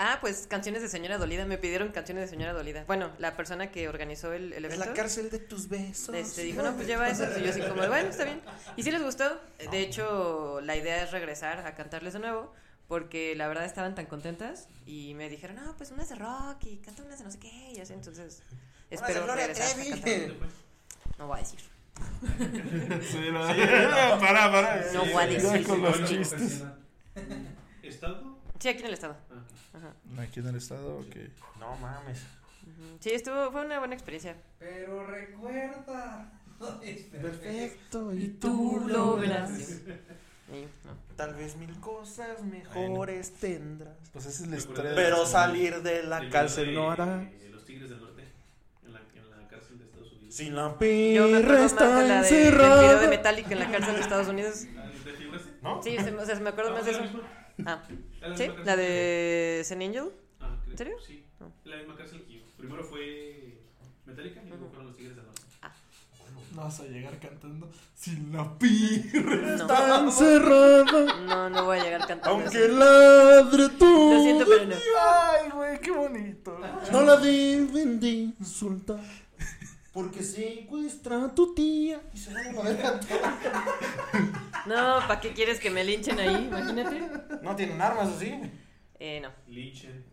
Ah, pues canciones de señora dolida, me pidieron canciones de señora dolida. Bueno, la persona que organizó el, el Es evento. la cárcel de tus besos. Este, dijo, no, pues lleva eso. Y yo así como, bueno, está bien. Y sí les gustó. De hecho, la idea es regresar a cantarles de nuevo. Porque la verdad estaban tan contentas. Y me dijeron, no, pues unas de rock y canta unas de no sé qué. Y así, entonces, espero regresar. No voy a decir. Sí, no. para, para. No voy a decir. con los chistes. ¿Estado? Sí, aquí en el estado. Ah. Ajá. Aquí en el estado, ok. No mames. Sí, estuvo, fue una buena experiencia. Pero recuerda. no Perfecto, y Tú logras. Sí, no. Tal vez mil cosas mejores tendrás. Pues esa es la historia. de Pero la- salir de la El cárcel no hará. Los Tigres del Norte. En la, en la cárcel de Estados Unidos. Si la Yo me pirra acuerdo más de está la de, del video de Metallica en la cárcel de Estados Unidos. Ah, ¿te figuraste? ¿No? Sí, se- o sea, me acuerdo Ah, más de ¿es la eso. misma? Ah, ¿Es sí, la de St. Angel. Ah, ¿En serio? Sí. No. La misma cárcel que yo. Primero fue Metallica y luego fueron los Tigres del Norte. No vas a llegar cantando sin la pirra. No, Está encerrada. no, no voy a llegar cantando Aunque eso. ladre tú. Lo siento, pero no. Ay, güey, qué bonito. No la deben de insultar. Porque secuestra a tu tía. Y se van a verga todos. No, ¿para qué quieres que me linchen ahí? Imagínate. No tienen armas así. Eh, no, Lynchen.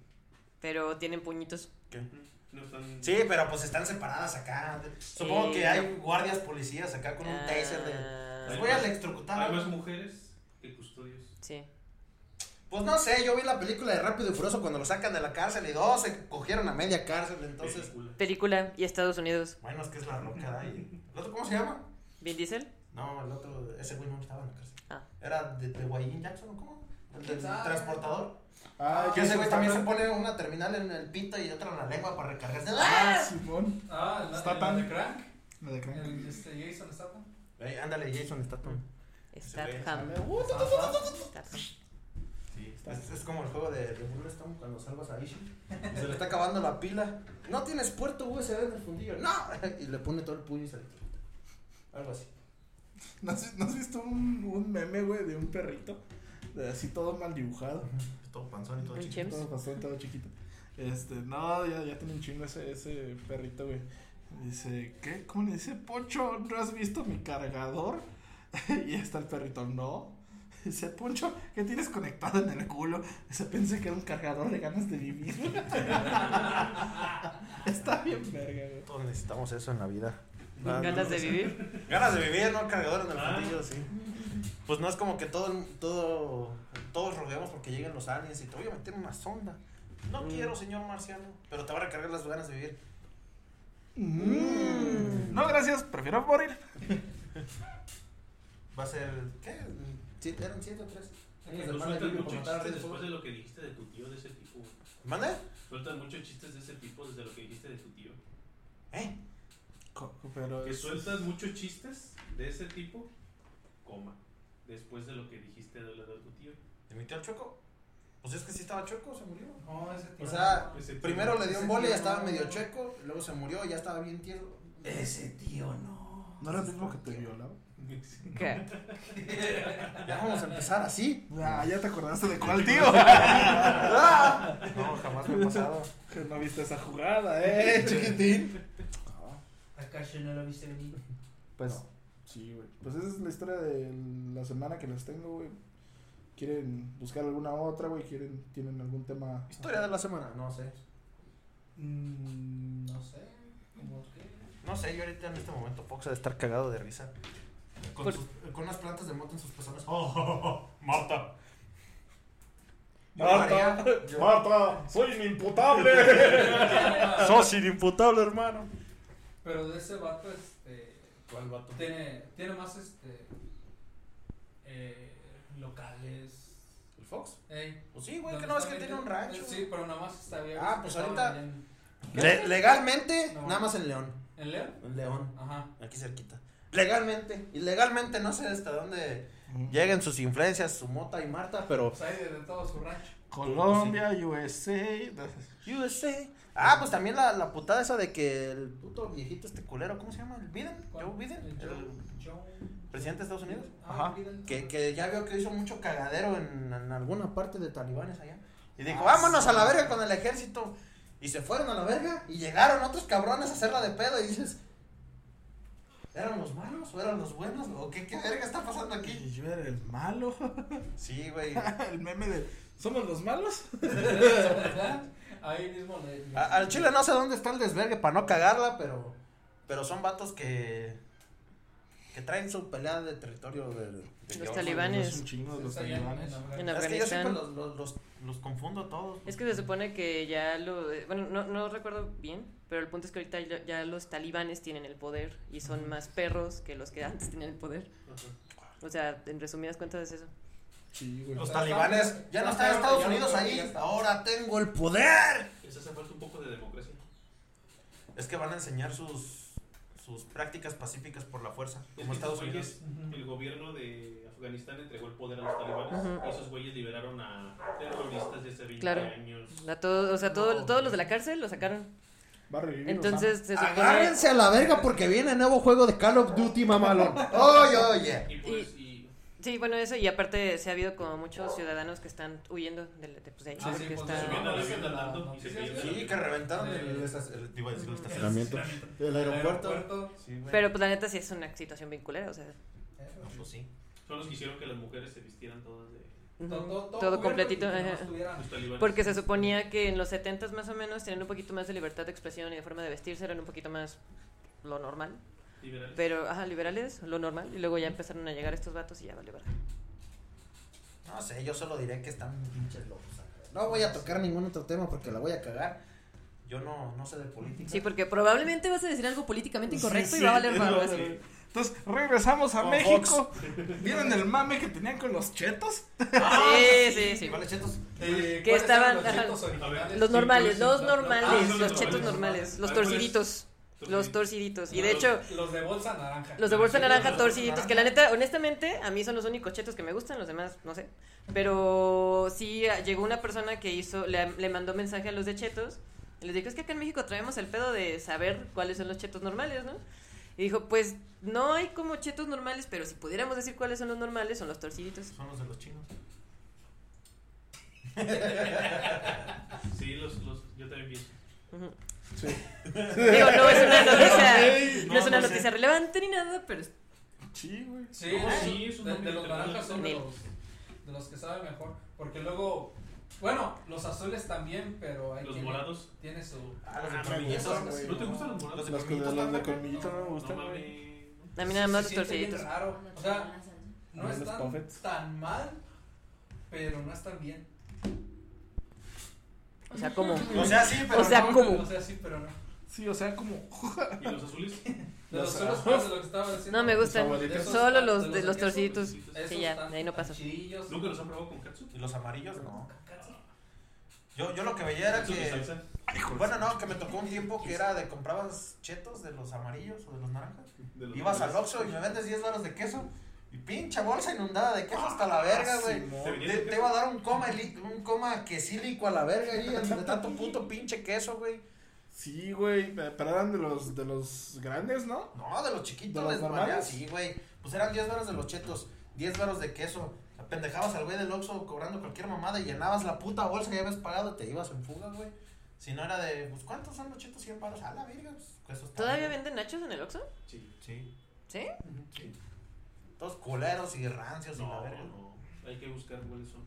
pero tienen puñitos. No están. Sí, pero pues están separadas acá. Supongo que hay guardias policías acá con un Ah, taser de. Ah, Les voy a electrocutar. Hay más mujeres que custodios. Sí. Pues no sé, yo vi la película de Rápido y Furioso cuando lo sacan de la cárcel y dos se cogieron a media cárcel, entonces. Película. Película y Estados Unidos. Bueno, es que es la roca ahí. ¿El otro cómo se llama? Vin Diesel. No, el otro, ese güey no estaba en la cárcel. Ah. Era de, de Wayne Jackson, ¿o cómo? El del transportador. Ah, Que ese güey también se pone una terminal en el pito y otra en la lengua para recargarse. Ah, Simón. Ah, la, Está la tan- de Crank. La de Crank. El este, Jason Statham. Ey, ándale, Jason Statham. Statham. Uh. Sí, es, es como el juego de, de Bullstone cuando salvas a Ishi. se le está acabando la pila. No tienes puerto USB en el fundillo. No. Y le pone todo el puño y se le quita. Algo así. ¿No has, no has visto un, un meme, güey, de un perrito? De así todo mal dibujado. Todo panzón y todo chiquito. Todo pasó todo chiquito. Este, no, ya, ya tiene un chingo ese, ese perrito, güey. Dice, ¿qué? ¿Cómo le dice? Poncho, ¿no has visto mi cargador? y está el perrito, no. Dice, Poncho, ¿qué tienes conectado en el culo? Dice, pensé que era un cargador de ganas de vivir. está bien verga, güey. Todos necesitamos eso en la vida. Ganas de vivir. Ganas de vivir, ¿no? Cargador en el Ah. fundillo, sí. Pues no es como que todo, todo, todos roguemos porque lleguen los aliens y te voy a meter una sonda. No Mm. quiero, señor marciano, pero te va a recargar las ganas de vivir. Mm. No, gracias, prefiero morir. Va a ser, ¿qué? Sí, ¿Eran siete o tres? Por muchos chistes después de lo que dijiste de tu tío de ese tipo. ¿Mande? Sueltas muchos chistes de ese tipo desde lo que dijiste de tu tío. ¿Eh? Co- Pero Que es- sueltas muchos chistes de ese tipo, coma. Después de lo que dijiste de lo de tu tío. ¿De mi tío el chueco? Pues es que sí estaba chueco, se murió. No, ese tío O sea, no. Ese tío. primero le dio un y ya estaba no. medio chueco, luego se murió y ya estaba bien tieso. Ese tío no. ¿No era el mismo que te violaba? ¿Qué? Ya vamos a empezar así. Ah, ya te acordaste de cuál tío. No, jamás me ha pasado. que no viste esa jugada, eh, chiquitín. ¿Acaso no lo viste venir? Pues, sí, güey. Pues esa es la historia de la semana que les tengo, güey. ¿Quieren buscar alguna otra, güey? ¿Quieren, tienen algún tema? Historia de la semana, no sé. Mm, no sé. ¿Cómo qué? No sé, yo ahorita en este momento Fox ha de estar cagado de risa. Con, sus- con unas plantas de moto en sus pezones. Oh, Marta. Yo lo haría. Yo- Marta, soy inimputable. Sos inimputable, hermano. Pero de ese vato, este. ¿Cuál vato? Tiene, tiene más, este. Eh, locales. ¿El Fox? Ey, Pues sí, güey, ¿dónde que no es que tiene bien? un rancho. Eh, Sí, pero nada más está bien. Ah, pues estaba ahorita- bien. Le- legalmente, No. nada más en León. ¿En León? En León, Ajá. aquí cerquita. Legalmente. Ilegalmente no sé hasta dónde lleguen sus influencias, su mota y Marta, pero. Pues ahí desde todo su rancho. Colombia, USA. USA. Ah, pues también la, la putada esa de que el puto viejito este culero, ¿cómo se llama? ¿El Biden? ¿Cuál? ¿Joe Biden? El Joe- El Joe- presidente de Estados Unidos. Ah, Ajá. Biden. Que, que ya vio que hizo mucho cagadero en, en alguna parte de talibanes allá. Y dijo, Ah, vámonos sí. a la verga con el ejército. Y se fueron a la verga y llegaron otros cabrones a hacerla de pedo y dices, ¿eran los malos o eran los buenos? ¿O qué, qué verga está pasando aquí? Yo era el malo. Sí, güey. el meme de. ¿Somos los malos? Ahí mismo le. le- A- Al chile no sé dónde está el desvergue para no cagarla, pero pero son vatos que que traen su pelea de territorio de, de Los talibanes. Es un chingo de los talibanes. en En Es que yo siempre Afganistán. los, los, los, los confundo a todos. Es que se supone que ya lo... eh, Bueno, no, no recuerdo bien, pero el punto es que ahorita ya, ya los talibanes tienen el poder y son más perros que los que antes tenían el poder. O sea, en resumidas cuentas es eso. Sí, güey. Los talibanes ya no está están en Estados Unidos ahí. Ahora tengo el poder. Les hace falta un poco de democracia. Es que van a enseñar sus sus prácticas pacíficas por la fuerza, Es como que Estados Unidos. güeyes. El gobierno de Afganistán entregó el poder a los talibanes. Ujú. Y esos güeyes liberaron a terroristas de hace 20 Claro. años. A todo, o sea, todo, No, todos los de la cárcel lo sacaron. Va a revivir. Entonces se supone... Agárrense a la verga porque viene el nuevo juego de Call of Duty, mamalón. Oye, oye. Y pues, y, Sí, bueno, eso, y aparte se ha habido como muchos ciudadanos que están huyendo de, de, pues, de ahí, Ah, sí, pues, está... que reventaron el, estacionamiento. El aeropuerto. Pero pues la neta sí es una situación bien culera, o sea... No, pues sí. son los que hicieron que las mujeres se vistieran todas de Todo, todo, todo cubierto completito. no. Porque se suponía que en los 70 más o menos tenían un poquito más de libertad de expresión y de forma de vestirse, eran un poquito más lo normal. Liberales. Pero, ajá, liberales, lo normal. Y luego ya empezaron a llegar estos vatos y ya vale verga. No sé, yo solo diré que están pinches locos. No voy a tocar ningún otro tema porque la voy a cagar. Yo no, no sé de política. Sí, porque probablemente vas a decir algo políticamente incorrecto Sí, y va a valer sí. Entonces, regresamos a México. ¿Vieron el mame que tenían con los chetos? Sí, sí, sí. ¿Cuáles chetos? Eh, Que ¿cuáles estaban- los chetos normales, los normales, ah, los chetos normales. normales, los Ah, torciditos. Los torciditos. Y de hecho, Los de bolsa naranja. los de bolsa naranja Los torciditos, naranja. que la neta, honestamente, a mí son los únicos chetos que me gustan, los demás, no sé. Pero sí, ah, llegó una persona que hizo, le, le mandó mensaje a los de chetos. Y les dijo, es que acá en México traemos el pedo de saber cuáles son los chetos normales, ¿no? Y dijo, pues no hay como chetos normales, pero si pudiéramos decir cuáles son los normales, son los torciditos. Son los de los chinos. Sí, los, los, yo también pienso. Sí. Digo, no es una noticia, no, no, es una no sé. noticia relevante ni nada, pero es- Sí, güey. Sí, No, sí, es un de, de los naranjas son de los, de los que saben mejor. Porque luego, bueno, los azules también, pero hay Los morados. tiene su. Ah, los de me colmillitos. gustan, güey. ¿No te gustan los morados? Los colmillitos los de colmillito no me gustan, güey. a mí nada más los torciditos. raro. O sea, no están tan mal, pero no están bien. O sea, como... O sea, sí, pero O sea, no. ¿cómo? O sea, sí, pero no. Sí, o sea, como. ¿Y los azules? De los Los azules, de lo que estaba diciendo. No me gustan, solo los de de los queso, torciditos. Sí, ya, de ahí no chidillos. ¿Nunca los han probado con katsu? ¿Y los amarillos? No. Yo, yo lo que veía era ¿Eso de que. Bueno, no, que me tocó un tiempo que era de comprabas chetos de los amarillos o de los naranjas. De los Ibas al. Oxxo y me vendes 10 baros de queso. Y pincha bolsa inundada de queso hasta la verga, güey. ¿Te iba a dar un coma, un coma quesílico a la verga ahí, de tanto puto pinche queso, güey. Sí, güey, pero eran de los, de los grandes, ¿no? No, de los chiquitos ¿De los normales? Sí, güey. Pues eran 10 varos de los chetos, 10 varos de queso. Pendejabas al güey del Oxxo cobrando cualquier mamada y llenabas la puta bolsa que ya habías pagado y te ibas en fuga, güey. Si no era de, pues, ¿cuántos son los chetos? 100 varos. A la verga, pues, eso está ¿Todavía bien. venden nachos en el Oxxo? Sí. Sí. ¿Sí? sí. Todos culeros y rancios y la No, verga. no. Hay que buscar cuáles son.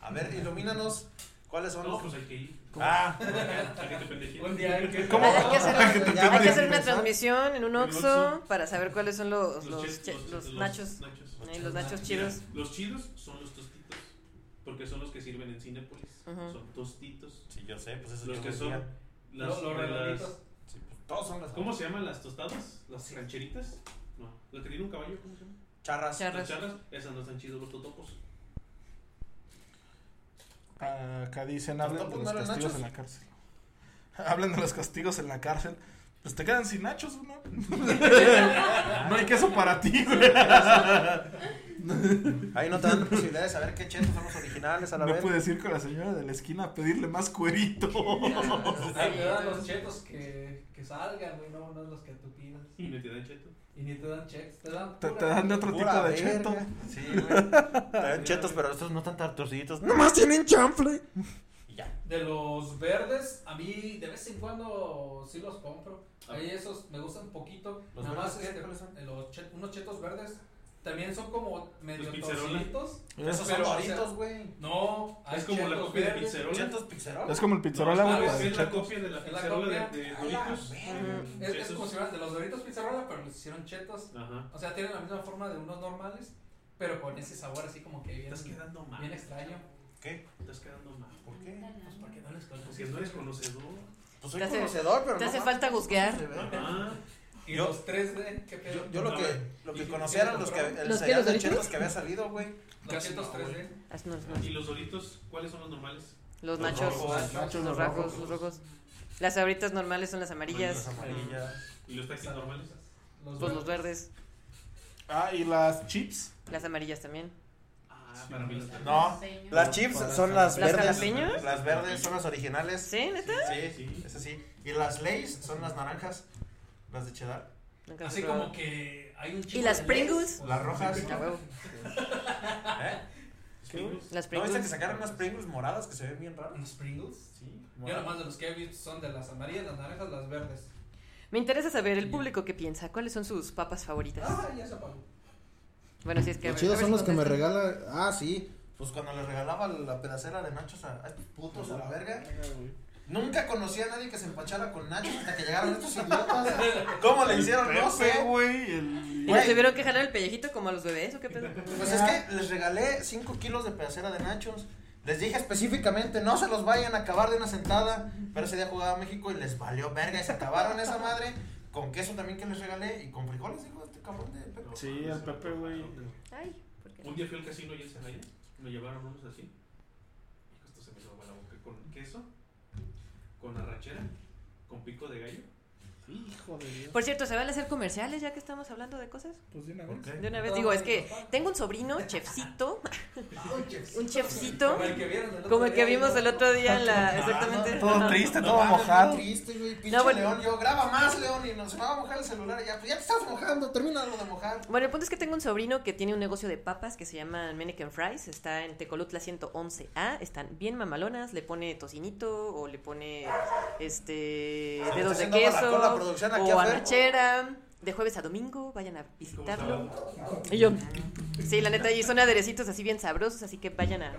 A ver, ilumínanos. ¿Cuáles son No, los pues hay que ir. Ah, A que te pendejito. Un día hay que. ¿Cómo? Hay que hacer, Ya, hay ya, que hacer una transmisión en un Oxxo para saber cuáles son los, los, chis- che- los los nachos. nachos. Ahí, los nachos Mira, chidos. Los chidos son los tostitos. Porque son los que sirven en Cinépolis. Ujú. Son tostitos. Sí, yo sé, pues eso Los que son. decía. Las, Los, los las-. Sí, pues, todos son las ¿Cómo se llaman las tostadas? ¿Las rancheritas? No. ¿La que tiene un caballo? ¿Cómo se llama? Charras. Charras. Las charras. Esas no están chidos los totopos. Acá dicen, hablan de los no castigos nachos? en la cárcel. Hablan de los castigos en la cárcel. Pues te quedan sin nachos, ¿no? no hay queso para ti, güey. Ahí no te dan la posibilidad de saber qué chetos son los originales a la No vez. puedes ir con la señora de la esquina a pedirle más cuerito. Ahí te dan los chetos que, que salgan, güey, no, no los que tú pidas. Y me te dan cheto. Y ni te dan checks, te dan. Te, pura- te dan de otro tipo de verga. cheto. Sí, güey. Te dan chetos, pero estos no están tan torciditos. Nomás tienen chanfle. Y ya. De los verdes, a mí de vez en cuando sí los compro. Ahí esos me gustan un poquito. ¿Los Nada más verdes qué? este, ¿Cuáles son? eh, los che- unos chetos verdes también son como medio Los pizzerola. torciditos. Esos son Pero, o sea, doritos, güey. No, hay Es como la copia de pizzerola. Es como el pizzarola, No, güey, es, para es la chetos. copia de la pizzerola de, de la Doritos. verga. Es, es como si fueran de los doritos pizzerola, pero les hicieron chetos. Ajá. O sea, tienen la misma forma de unos normales, pero con ese sabor así como que bien, estás quedando mal. bien extraño. ¿Qué? Estás quedando mal. ¿Por qué? Pues porque no les conoces. Porque no eres conocedor. Pues soy Te hace- conocedor, pero te no hace falta ¿cómo juzgar. Y Yo- los 3D, ¿qué pedo? Yo, yo lo que, lo ¿y que qué- conocí qué eran los que, el ¿Los los de chetos que había salido, güey. Los Casi no, 3D. Ah, no, no. ¿Y los Doritos cuáles son los normales? Los Los nachos, rojos, los, nachos, los los rojos, rojos. los rojos. Las abritas normales son las Las amarillas, amarillas. ¿Y los taquis normales? Los pues los verdes, Ah, y las chips. las amarillas también. Ah, para mí las No, las chips son las ¿Las verdes. jalapeños? Las verdes son las originales. ¿Sí, neta? Sí, sí, es así. Y las Lays son las naranjas. Las de cheddar. Nunca Así como que hay un ¿Y chico las de Pringles? Lay's. Las rojas. Huevo. ¿Eh? Pringles. Las ¿No viste que Pringles. sacaron unas Pringles moradas que se ven bien raras? ¿Los Pringles? Sí. Yo moradas. nomás de los que he visto son de las amarillas, las naranjas, las verdes. Me interesa saber el público qué piensa. ¿Cuáles son sus papas favoritas? Ah, ya se apagó. Bueno, si es que. Los chidos son si los que me contestan. regala. Ah, sí. Pues cuando le regalaba la pedacera de nachos a, a estos putos a la verga. Nunca conocí a nadie que se empachara con nachos hasta que llegaron estos idiotas. ¿Cómo le hicieron? No sé. güey. el- ¿Y les tuvieron que jalar el pellejito como a los bebés o qué pedo? Pues es que les regalé 5 kilos de pedacera de nachos. Les dije específicamente, no se los vayan a acabar de una sentada. Pero ese día jugaba México y les valió verga y se acabaron esa madre. Con queso también que les regalé y con frijoles, dijo este cabrón de Pepe. Sí, no, Pepe, güey. Ay, ¿por qué? Un día fui al casino y en Celaya. Me llevaron unos así. Y esto se me hizo la boca. Con queso, con arrachera, con pico de gallo. Hijo de Dios. Por cierto, ¿se van a hacer comerciales ya que estamos hablando de cosas? Pues de una ¿Por vez. De una vez digo, es que tengo un sobrino, chefcito, un chefcito, Como el que vieron el como el que vimos el otro día en la... Exactamente. Todo triste, No todo mojado. triste, güey. Pinche No, bueno. León. Yo, graba más, León. Y no se me va a mojar el celular. Ya, pues ya te estás mojando. Termina lo de mojar. Bueno, el punto es que tengo un sobrino que tiene un negocio de papas que se llama Menneken Fries. Está en Tecolutla 111A. Están bien mamalonas. Le pone tocinito o le pone este dedos de queso producción aquí o a Fer. arrachera. De jueves a domingo, vayan a visitarlo. Y yo, sí, la neta, y son aderecitos así bien sabrosos, así que vayan a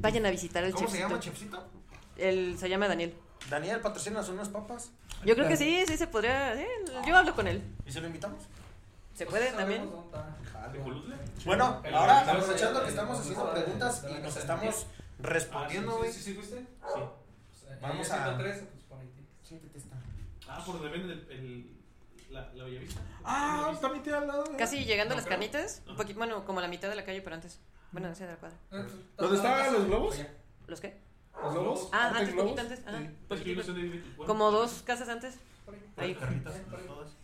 vayan a visitar el ¿Cómo se llama, chefcito. chefcito? Él se llama Daniel. Daniel, patrocina unas papas. Yo creo que sí, sí se podría. sí, yo hablo con él. ¿Y si lo invitamos? ¿Se Pues puede sabemos también? Bueno, ahora aprovechando que estamos haciendo preguntas y nos estamos respondiendo, Ah, güey. ¿sí, sí, sí, sí fuiste? Sí. Pues, eh, Vamos ahí a- 113, pues. Siéntete esta. Ah, por donde venden el, el, la, la Bellavista. Ah, también te he hablado. güey. Casi llegando a No las creo. carnitas, un poquito, bueno, como la mitad de la calle, pero antes. Bueno, esa de la cuadra. Eh, ¿Dónde estaban está- los globos? ¿Los qué? Los lobos. Ah, antes, Globos. poquito antes. Ajá, Sí. Es que yo poquitito. no sé bueno, Como dos casas antes. Ahí. Todas.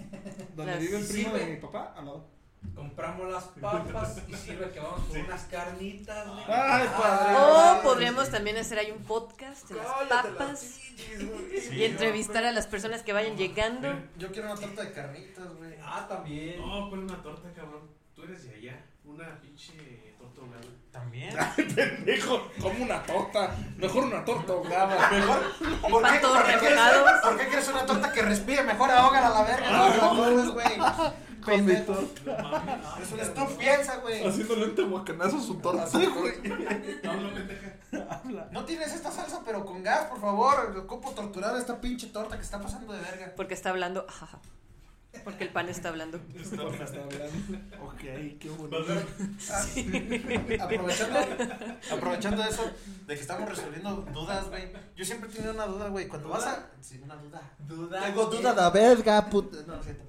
Donde Las- vive el primo Sí, de mi papá, al lado. Compramos las papas y sirve que vamos por unas carnitas. güey. Ay, padre. O podríamos también hacer ahí un podcast de las Cállate las papas y entrevistar a las personas que vayan llegando. Yo quiero una torta de carnitas, güey. Ah, también. No, ponle una torta, cabrón. Tú eres de allá. Una pinche torta ahogada. También. Pendejo, como una torta. Mejor una torta ahogada. Mejor. ¿Por qué, por qué quieres. ¿Por qué quieres una torta que respire? Mejor ahógala a la verga. No, no, no, güey. Con mi Pendejo. torta. No mames. Es un tú piensa, güey. Haciéndole un tehuacanazo a su torta, güey. No, no, pendeja. No tienes esta salsa, pero con gas, por favor. Ocupo torturar a esta pinche torta que está pasando de verga. Porque está hablando. Porque el pan está hablando. Está hablando. Ok, qué bonito. Aprovechando, aprovechando eso de que estamos resolviendo dudas, güey. Yo siempre he tenido una duda, güey. Cuando vas a. Sí, una duda. Duda. Tengo duda de verga, puta. No, es cierto.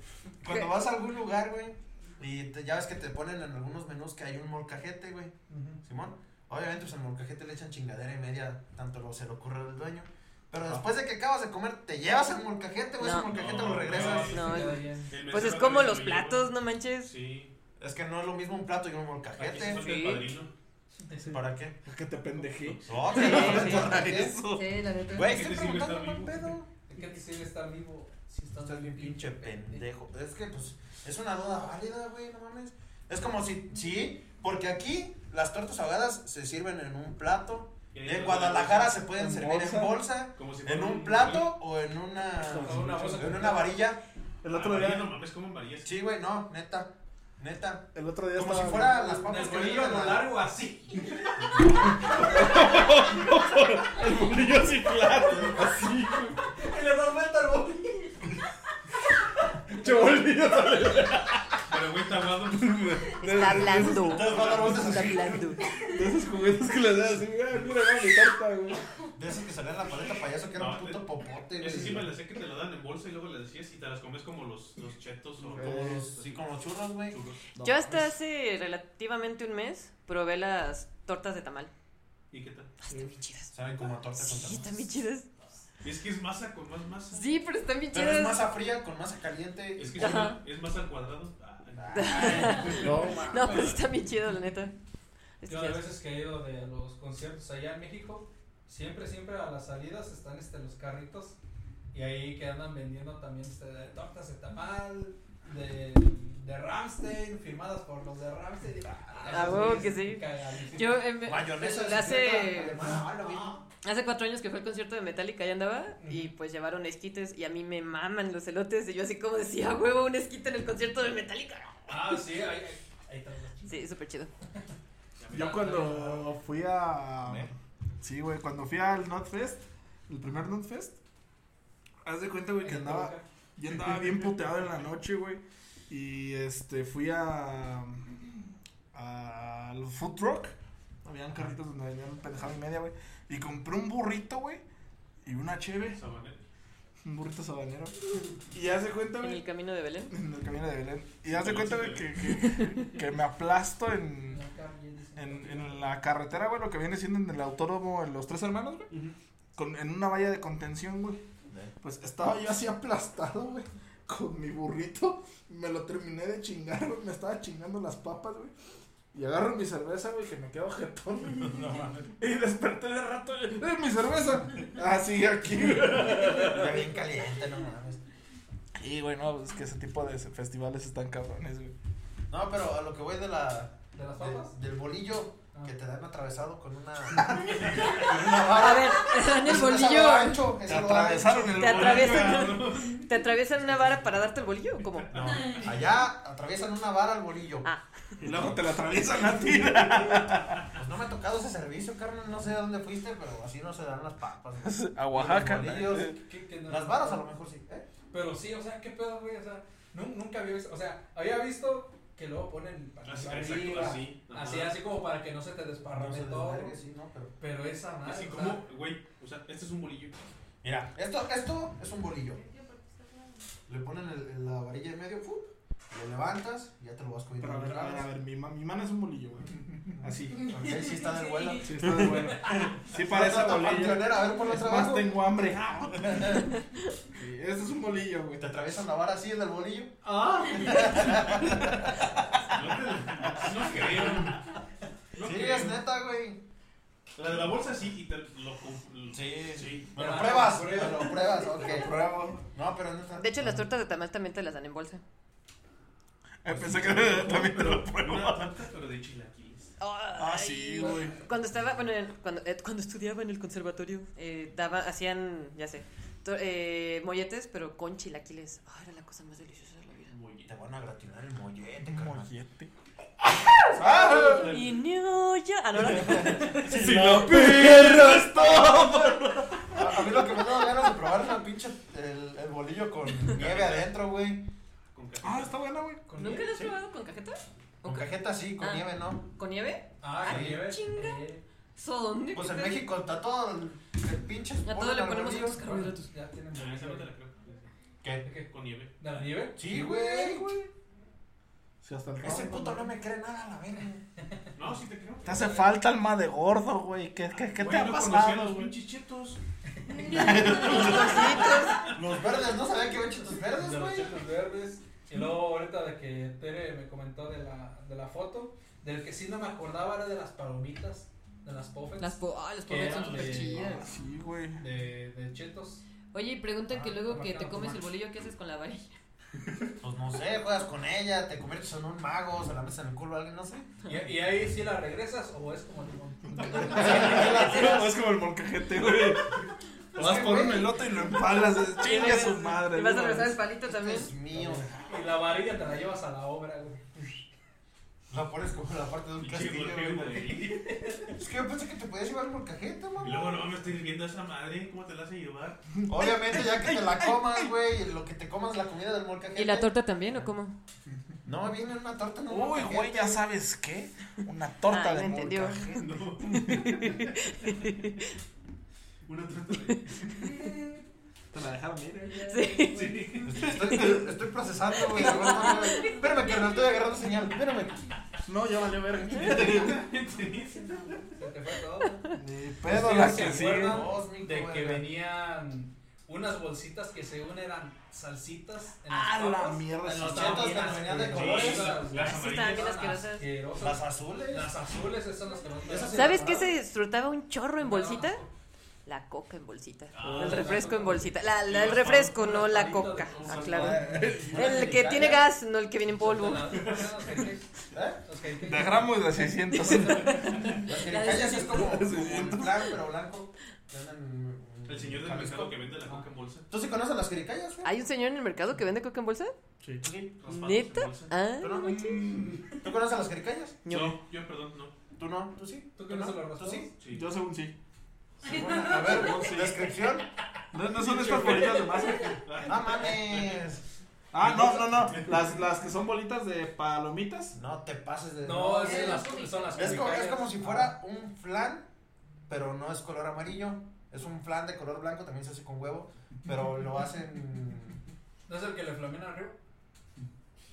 Cuando vas a algún lugar, güey, y te- ya ves que te ponen en algunos menús que hay un molcajete, güey. Simón. Obviamente, pues al molcajete le echan chingadera y media, tanto lo, se le ocurre al dueño. Pero después de que acabas de comer, te llevas el molcajete, güey. No. Ese molcajete No, lo regresas. no. No, Pues es como los platos, no manches. Sí. Es que no es lo mismo un plato y un molcajete. Sí. padrino. ¿Para qué? Que te pendejé. No, Sí, sí. ¿para eso? Sí, la neta. Güey, ¿Qué estoy preguntando mal pedo. ¿De qué te sirve estar vivo si estás Estás bien pinche pendejo. Es que, pues, es una duda válida, güey, no mames. Es como si, sí, porque aquí las tortas ahogadas se sirven en un plato. En Guadalajara se pueden En servir bolsa. en bolsa, Como si en un plato o en una, Con una bolsa en una varilla. El Ah, otro varilla, día. No mames, como varillas. Sí, güey, no, neta, neta. El otro día Como si fuera las En papas el que bolillo a lo en largo así. El bolillo así claro. Así. Y le das vuelta al bolillo. Pero güey, está aguado. Está hablando. Está hablando. De esos juguetes que le das así. Mira, mira, va mi torta, güey. De esos que salían la paleta payaso que era un puto eh, popote, güey. Ese sí me la sé que te lo dan en bolsa y luego le decías y te las comes como los, los chetos o Como como los- sí, como los churros, güey. Yo hasta hace relativamente un mes probé las tortas de tamal. ¿Y qué tal? Ah, Están bien chidas. Saben como a torta con Sí, tamal. están bien chidas. Y es que es masa con más masa. Sí, pero están bien Pero es masa fría con masa caliente. Es que es, Ajá. es más al cuadrado. Ay, No, No, pero están bien chidas, la neta. Yo las veces que he ido de los conciertos allá en México, siempre, siempre a las salidas están este, los carritos y ahí que andan vendiendo también este, tortas de tamal, de, de Ramstein, firmadas por los de Ramstein. Ah, huevo que sí. Yo em, Mayonesa hace, ah, hace cuatro años que fue el concierto de Metallica, ya andaba, y pues llevaron esquites, y a mí me maman los elotes, y yo así como decía, huevo, un esquite en el concierto de Metallica. Ah, sí, ahí, ahí, ahí está. Sí, súper chido. Yo cuando fui a. Sí, güey, cuando fui al Notfest, el primer Notfest, haz de cuenta, güey, que andaba. Yo andaba bien puteado en la noche, güey. Y este, fui a. al food truck. Habían carritos donde vendían pendejada y media, güey. Y compré un burrito, güey. Y una cheve. Sabanero. Un burrito sabanero. Y haz de cuenta, En el güey. camino de Belén. En el camino de Belén. Y haz de cuenta, güey, que, que, que me aplasto en. En, en la carretera, güey, lo que viene siendo en el autódromo en Los Tres Hermanos, güey. Con, en una valla de contención, güey. Pues estaba yo así aplastado, güey. Con mi burrito. Me lo terminé de chingar, güey. Me estaba chingando las papas, güey. Y agarro mi cerveza, güey, que me quedo jetón. y desperté de rato. ¡Eh, mi cerveza! Ah, sí, aquí, güey. Ya bien caliente, no mames. Y, güey, no, es que ese tipo de festivales están cabrones, güey. No, pero a lo que voy de la. ¿De las de- papas? del bolillo. Que te dan atravesado con una. A ver, te dan el bolillo. ancho, Te atravesaron el Te bolillo. atraviesan, te atraviesan una vara para darte el bolillo, ¿o cómo? No, allá atraviesan una vara al bolillo. Ah, Y luego te la atraviesan a ti. Pues no me ha tocado ese servicio, carnal. No sé a dónde fuiste, pero así no se dan las papas. A Oaxaca. Los bolillos. ¿Qué- qué no? Las varas a lo mejor sí. ¿eh? Pero sí, o sea, ¿qué pedo, güey? O sea, nu- nunca había visto, o sea, había visto que luego ponen Así, arriba, exacto, así. Así, así como para que no se te No desparrame se todo. desvergue, sí, no, pero. Pero esa madre, Así como, güey, o sea, este es un bolillo. Mira, esto, esto es un bolillo. Le ponen el- el- la varilla en medio, ¡fu! Lo levantas y ya te lo vas comiendo. Pero a ver, a ver, a ver, mi, ma- mi mano es un bolillo, güey. Así. Ok, sí está del vuelo. Sí, está de bueno. Sí parece bolillo. a ver, ponlo Es otra más, abajo. tengo hambre. Sí, este es un bolillo, güey. Te atraviesan la vara así en el bolillo. ¡Ah! no creo. No sí, creo. es neta, güey. La de la bolsa sí y te lo. Sí, sí. Me lo Ah, pruebas, me lo pruebas, ok. Pruebo. No, pero neta. De hecho, las tortas de tamal también te las dan en bolsa. Eh, pensé que también te lo pruebo. Pero de chilaquiles. Ah, sí, güey. Cuando estaba, bueno, en- cuando, eh, cuando estudiaba en el conservatorio, eh, daba, hacían, ya sé, to- eh, molletes, pero con chilaquiles. Ah, era la cosa más deliciosa de la vida. Te van a gratinar el mollete, carnal. Mollete. ¡Ah! Y no, ya. Ah, no, no. Si lo pierdes todo. A, mí lo que me da ganas de probar es la pinche el, el bolillo con nieve adentro, güey. Con cajita. Ah, está buena, güey. ¿Con ¿Nunca nieve? lo has Sí. probado con cajeta? Con cajeta sí, con Ah. nieve no. ¿Con nieve? Ah, Ah, con nieve. chinga. Eh, ¿Son? Pues en México está todo el, el pinche. A todo le ponemos otros carbohidratos. Ya tienen Ah, esa no te la creo. ¿Qué? ¿De qué? Con nieve. ¿De la nieve? Sí, güey. Sí, hasta el Ese puto ¿no? me cree nada, la verga. No, sí te creo. Te hace falta alma de gordo, güey. ¿Qué, qué, qué te Güey, ha no pasado, los güey? pinches chetos. Los verdes, ¿no sabía que iban chetos verdes, De los güey? chetos verdes. Y luego ahorita de que Tere me comentó de la, de la foto, del que sí no me acordaba era de las palomitas, de las puffets, Las, po ah, las Que pobres son súper de- chidas. Ah, Sí, güey. de, de chetos. Oye, y preguntan que Ah, luego ¿cómo que te comes el bolillo, ¿qué haces con la varilla? Pues no sé, juegas con ella, te conviertes en un mago, se la metes en el culo a alguien, no sé. Y, y ahí sí la regresas o es como limón. Es como el molcajete, güey. Vas por un elote y lo empalas. Chinga su madre. ¿Y vas a regresar el palito también? Es mío. Y la varilla te la llevas a la obra, güey. La pones como la parte de un castillo, güey. Es que yo pensé que te podías llevar por cajeta, Y mamá. luego no me estoy viendo a esa madre. ¿Cómo te la hace llevar? Obviamente, ya que te la comas, güey, lo que te comas la comida del molcajete. ¿Y la torta también o cómo? No, viene en una torta, no. Uy, güey, ya sabes qué. Una torta Ay, de me entendió. molcajete. No. Una torta de. Te la dejaron ir, eh. Sí. Sí. Estoy, estoy, estoy procesando, güey. Espérame, que no estoy agarrando señal. Espérame. No, ya valió verga. Se te fue todo. Ni pedo que la se que Dos, mijo, de que verga. venían unas bolsitas que según eran salsitas en Ah, las la papas. mierda. En los sí. chetos que venían de colores. Las Sí, azules. Las azules, esas son las que no sí. ¿Sabes qué se disfrutaba un chorro en bolsita? La coca en bolsita. Ah, el la refresco coca. en bolsita. La, la- el refresco, no la coca. Ah, claro. El que tiene gas, no el que viene en polvo. ¿Eh? Cupcakes. De gramos de 600. Las jericayas es como, un plan, pero blanco. El señor del Jalisco. mercado que vende la coca en bolsa. ¿Tú sí conoces las jericayas, güey? ¿Hay un señor en el mercado que vende coca en bolsa? Sí. ¿Neta? Ah, ¿Tú no? ¿Tú conoces las jericayas? No, yo perdón, no. ¿Tú no? ¿Tú sí? ¿Tú conoces no? los ¿Tú raspados? sí? Sí. Yo según sí. Sí, bueno, a ver, descripción. No, no son estas bolitas de masa. No mames. Ah, no, no, no. Las, las que son bolitas de palomitas. No te pases de. No, esas son las, son las Es como, es como si fuera un flan, pero no es color amarillo. Es un flan de color blanco, también se hace con huevo, pero lo hacen. ¿No es el que le flaminan arriba?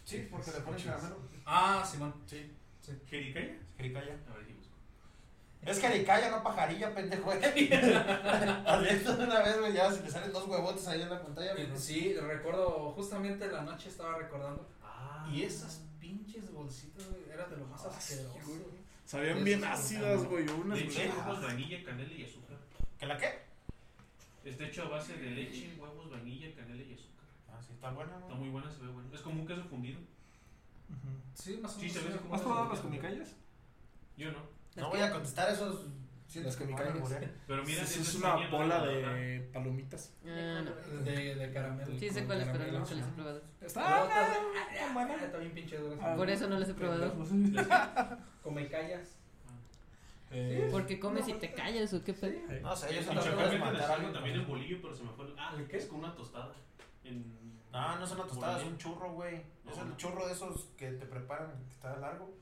Sí, porque le ponen caramelo. Ah, Simón. Sí, ¿Jericaya? jericaya. A ver. Es jericaya, no pajarilla, pendejo. Adentro de una vez, güey, ya si le salen dos huevotes ahí en la pantalla. Eh, Sí, recuerdo, justamente la noche estaba recordando. Ah. Y esas pinches bolsitas, güey, eran de lo más Ah, sí, asqueroso. Sabían bien ácidas, güey. Unas Leche, güey. huevos, vainilla, canela y azúcar. ¿Que la qué? Está hecho a base de leche, huevos, vainilla, canela y azúcar. Ah, sí, está buena, Está ¿no? muy buena, se ve buena. Es como un queso fundido. Sí, más o Sí, menos. como ¿Has probado las comicayas? Yo no. No voy a contestar esos. Siento Las que me alburear. Pero mira, Es, esa es una bola ¿no? de palomitas. Ah, no. De, de caramelo. Sí sé cuáles, pero caramelo. nunca las he probado. Está. Pero está- está ah, bien pinche dura. Ah, Por eso no las he probado. Come callas. Eh, Porque comes y te callas o qué pedo. No sé, yo Y sé que puedes Chapultepec matar a les hacen alguien. también en bolillo, pero se me fue. el- Ah, ¿El qué? es con una tostada. En... No, no es una tostada, es un churro, güey. Es No. el churro de esos que te preparan, que está largo.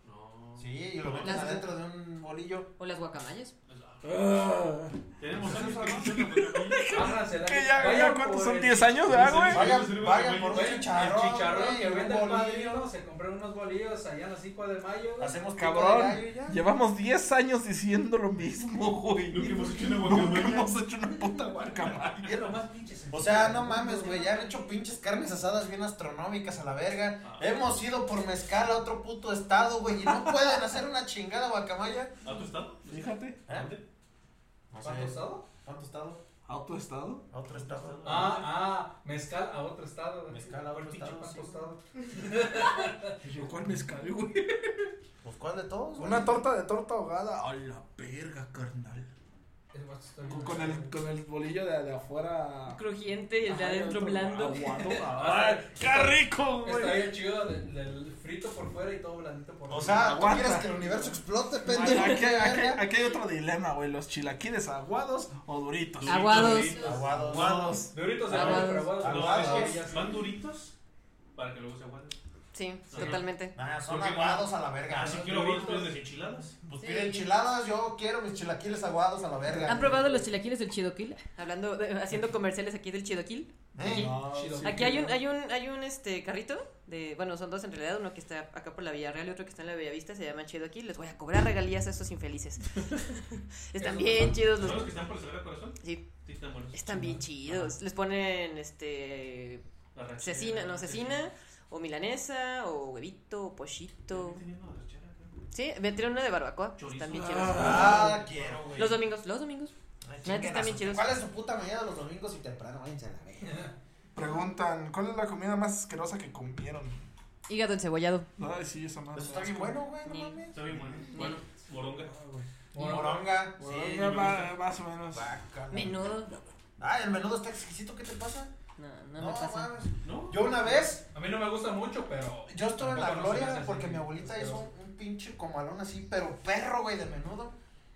Sí, y lo metes adentro de un bolillo. O las guacamayas. Ah, Tenemos años que ya, ¿cuántos son? el- ¿10 años, verdad, güey? Vayan, vayan por un chicharrón, El chicharrón güey, que vende el padrino, se compró unos bolillos allá en las 5 de mayo. Hacemos Cabrón, llevamos 10 años diciendo lo mismo, güey. Lo que hemos hecho Nunca guacamaya. hemos hecho una puta guacamaya. Es lo más pinche O sea, no mames, güey, ya han hecho pinches carnes asadas bien astronómicas a la verga. Hemos ido por mezcal a otro puto estado, güey, y no pueden hacer una chingada guacamaya. ¿A tu estado? Fíjate, ¿Eh? No ¿Cuánto sé. estado? ¿Cuánto estado? autoestado. A otro estado. Ah, ah, mezcal a otro estado. Mezcal a otro ¿Cuál pinche estado, yo, ¿cuál mezcal, güey? Pues, ¿cuál de todos? güey? Una torta de torta ahogada. A la verga, carnal. Con, el, con el bolillo de, de afuera. Crujiente y el de Ajá, adentro blando. Aguado. ¡Ay, qué rico, Está bien chido del, del frito por fuera y todo blandito por O dentro. sea, ¿tú quieres que el universo explote, pendejo? Aquí, ¿Qué aquí- hay otro dilema, güey. ¿Los chilaquiles aguados o duritos? Aguados. Aguados. Aguados. Duritos de Aguados. pero aguados. Van duritos para que luego se aguaden. Sí, totalmente. Ah, son aguados a la verga. Ah, si quiero aguados, pues desenchiladas. Pues Sí. pide enchiladas, yo quiero mis chilaquiles aguados a la verga. ¿Han probado los chilaquiles del Chidoquil? Hablando, de- haciendo comerciales aquí del Chidoquil. ¿Eh? No, Chido. sí, Aquí hay un, hay un, hay un este carrito de, bueno, son dos en realidad, uno que está acá por la Villarreal y otro que está en la Bellavista, se llama Chidoquil. Les voy a cobrar regalías a estos infelices. están bien chidos ¿Son los los. que están por el Sagrado Corazón? Sí, Sí, están buenos. están bien chidos. Les ponen este La rachera, cecina, no cecina, o milanesa, o huevito, o pollito. Sí, metieron una de barbacoa. Chorizo. Están bien chidos. Ah, quiero, güey. Los domingos, los domingos. Ay, están bien chidos. ¿Cuál es su puta mañana los domingos y temprano? Váyanse a la verga. Preguntan, ¿cuál es la comida más asquerosa que comieron? Hígado encebollado. Ay, sí, esa madre. Eso está bien bueno, güey, no mames. Está bien bueno. Bueno, moronga. Moronga. Me va- gusta. más o menos. Menudo. Ay, el menudo está exquisito, ¿qué te pasa? No, no, me pasa. mames. ¿No? Yo una vez, A mí no me gusta mucho, pero. yo estuve en la tampoco no se me gloria hace porque así mi abuelita hizo asqueroso. un, un pinche comalón así, pero perro, güey, de menudo.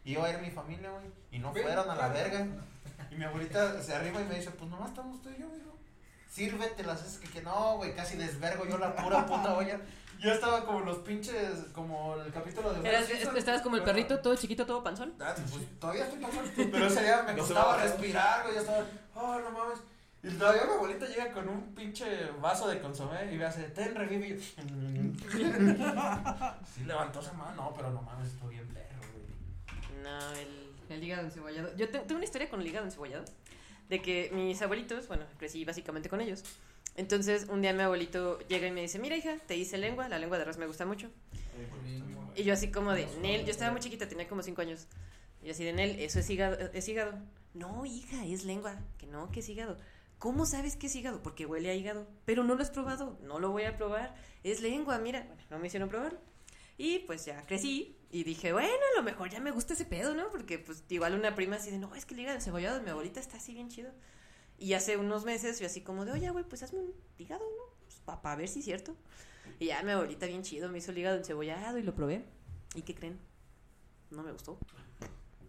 Y yo era mi familia, güey. Y no Ven, fueron a la claro. verga. Y mi abuelita se arriba y me dice, pues nomás estamos tú y yo, hijo. Sírvete las veces que, que no, güey, casi desvergo yo la pura puta olla. Yo estaba como los pinches, como el capítulo de... Eras- Simpson. estabas como el perrito, todo chiquito, todo panzón. Ah, pues todavía estoy pasando. Pero ese día me No se costaba respirar, güey. Yo estaba, oh, no mames. Y todavía mi abuelita llega con un pinche vaso de consomé y me hace, ten, revive. Y yo, sí, levantó esa mano. No, pero no mames, estoy bien perro, güey. No, el, el hígado encebollado. Yo te- tengo una historia con el hígado encebollado. De que mis abuelitos, bueno, crecí básicamente con ellos. Entonces, un día mi abuelito llega y me dice, mira hija, te hice lengua, la lengua de arroz me gusta mucho. Y yo así como de, Nel, yo estaba muy chiquita, tenía como 5 años. Y yo así de, Nel, eso es hígado, es hígado. No, hija, es lengua. Que no, que es hígado. ¿Cómo sabes que es hígado? Porque huele a hígado. Pero no lo has probado, no lo voy a probar. Es lengua, mira. Bueno, no me hicieron probarlo. Y pues ya crecí y dije, bueno, a lo mejor ya me gusta ese pedo, ¿no? Porque pues igual una prima así de, no, es que el hígado encebollado de mi abuelita está así bien chido. Y hace unos meses yo así como de, oye, güey, pues hazme un hígado, ¿no? Pues para ver si es cierto. Y ya mi abuelita bien chido me hizo el hígado encebollado y lo probé. ¿Y qué creen? No me gustó.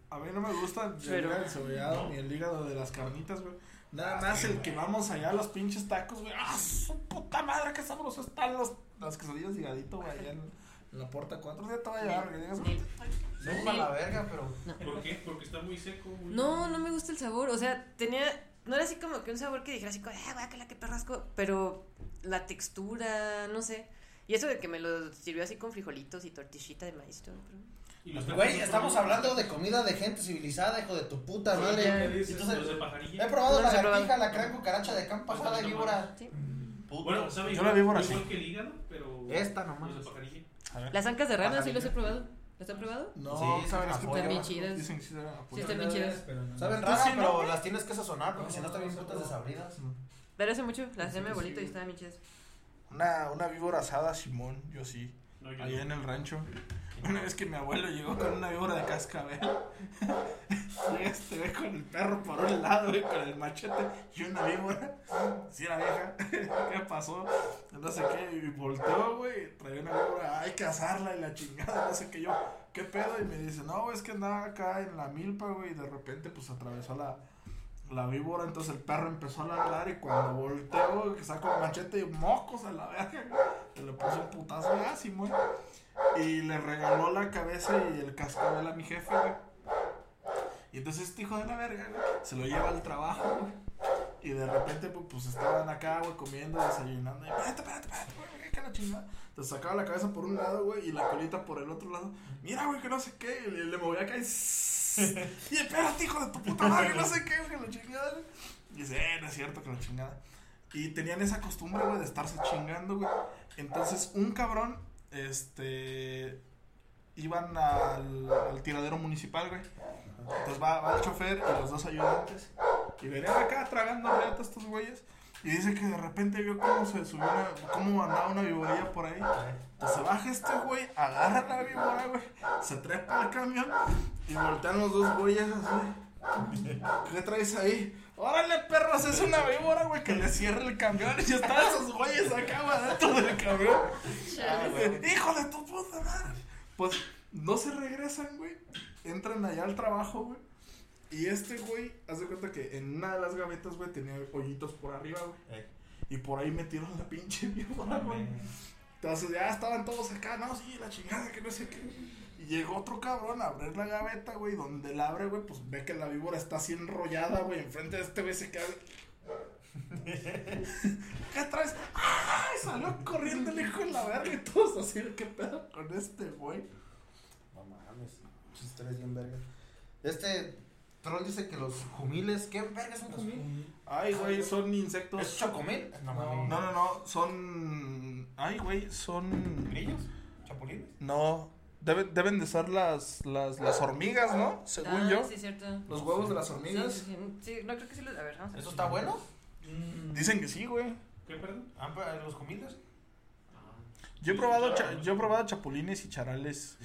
A mí no me gusta el Pero- hígado encebollado ni el hígado de las carnitas, güey. Nada más el que vamos allá a los pinches tacos, güey. ¡Ah, su puta madre! ¡Qué sabroso están los, las quesadillas de higadito, güey! Allá en, en la puerta 4. Ya te voy a llevar, que digas. No para la verga, pero. ¿Por qué? Porque está muy seco. muy- No, no me gusta el sabor. O sea, tenía. No era así como que un sabor que dijera así como, ah, guácala, qué perrasco. Pero la textura, no sé. Y eso de que me lo sirvió así con frijolitos y tortillita de maíz. pero- Y los Güey, no estamos hablando de comida de gente civilizada, hijo de tu puta ¿Qué madre. dices? Los de Entonces, pajarilla. he probado No los he lagartija, probado. la crema cucaracha de campo, pasada de víbora. Sí. Puto. Bueno, ¿sabe? Yo la víbora igual sí. que el hígado, pero. Esta nomás. Los de pajarilla. A ver. Las ancas de rana sí los he probado. ¿Los han probado? No, Sí, saben a pollo. Están bien chidas. Dicen que sí saben a pollo. Sí, están bien chidas. Pero no. Saben ¿Tú rara, sí, pero no? las tienes que sazonar porque No, si no están bien no, putas no. desabridas. Pero hace mucho las hacía mi abuelito y estaban bien chidas. Una, una víbora asada, Simón, yo sí. No, Allá en el rancho. Una vez que mi abuelo llegó con una víbora de cascabel. Llega este con el perro por un lado, güey, con el machete y una víbora. Si era vieja. ¿Qué pasó? No sé qué. Y volteó, güey. Traía una víbora. Hay que asarla y la chingada. No sé qué yo. ¿Qué pedo? Y me dice, no, es que andaba acá en la milpa, güey. Y de repente, pues atravesó la, la víbora. Entonces el perro empezó a ladrar. Y cuando volteó, que sacó el machete y mocos a la verga. Y le puso un putazo. Ah, Simón. Y le regaló la cabeza y el cascabel a mi jefe, güey. Y entonces este hijo de la verga, güey, se lo lleva al trabajo, güey. Y de repente, pues, pues estaban acá, güey, comiendo, desayunando. Y espérate, espérate, espérate, güey, que la chingada. Entonces sacaba la cabeza por un lado, güey, y la colita por el otro lado. Mira, güey, que no sé qué. Y le, le movía acá y. Y espérate, hijo de tu puta madre, no sé qué, que la chingada. Y dice, eh, no es cierto, que la chingada. Y tenían esa costumbre, güey, de estarse chingando, güey. Entonces, un cabrón, este. Iban al, tiradero municipal, güey. Entonces va, el chofer y los dos ayudantes. Y venían acá tragando reata estos güeyes. Y dice que de repente vio cómo se subió una, cómo andaba una viborilla por ahí. Entonces se baja este güey, agarra la víbora, güey, se trepa al camión y voltean los dos güeyes así. ¿Qué traes ahí? Órale, perros, es una víbora, güey, que le cierre el camión. Y están esos güeyes acá, güey, dentro del camión. Hijo de tu puta madre. Pues no se regresan, güey. Entran allá al trabajo, güey. Y este güey, haz de cuenta que en una de las gavetas, güey, tenía hoyitos por arriba, güey. Eh. Y por ahí metieron la pinche víbora, güey. Entonces ya estaban todos acá, no, sí, la chingada, que no sé qué. Y llegó otro cabrón a abrir la gaveta, güey, donde la abre, güey, pues ve que la víbora está así enrollada, güey, enfrente de este güey se queda. ¿Qué traes? ¡Ay! Salió corriendo el hijo de la verga y todos así, ¿qué pedo con este güey? No mames, historias bien vergas. Este troll dice que los jumiles, ¿qué verga es un jumil? Ay, güey, son insectos. ¿Es chocomil? No. No, no, no, son. Ay, güey, son. ¿Grillos? ¿Chapulines? No, deben, deben de ser las, las, las hormigas, ¿no? Según Ah, yo. Sí, cierto. Los huevos de las hormigas. sí, sí, sí, no creo que sí los. A ver, vamos a ver. ¿Eso está bueno? Dicen que sí, güey. ¿Qué, perdón? Ah, los jumiles. Ah. Yo he probado, cha- yo he probado chapulines y charales.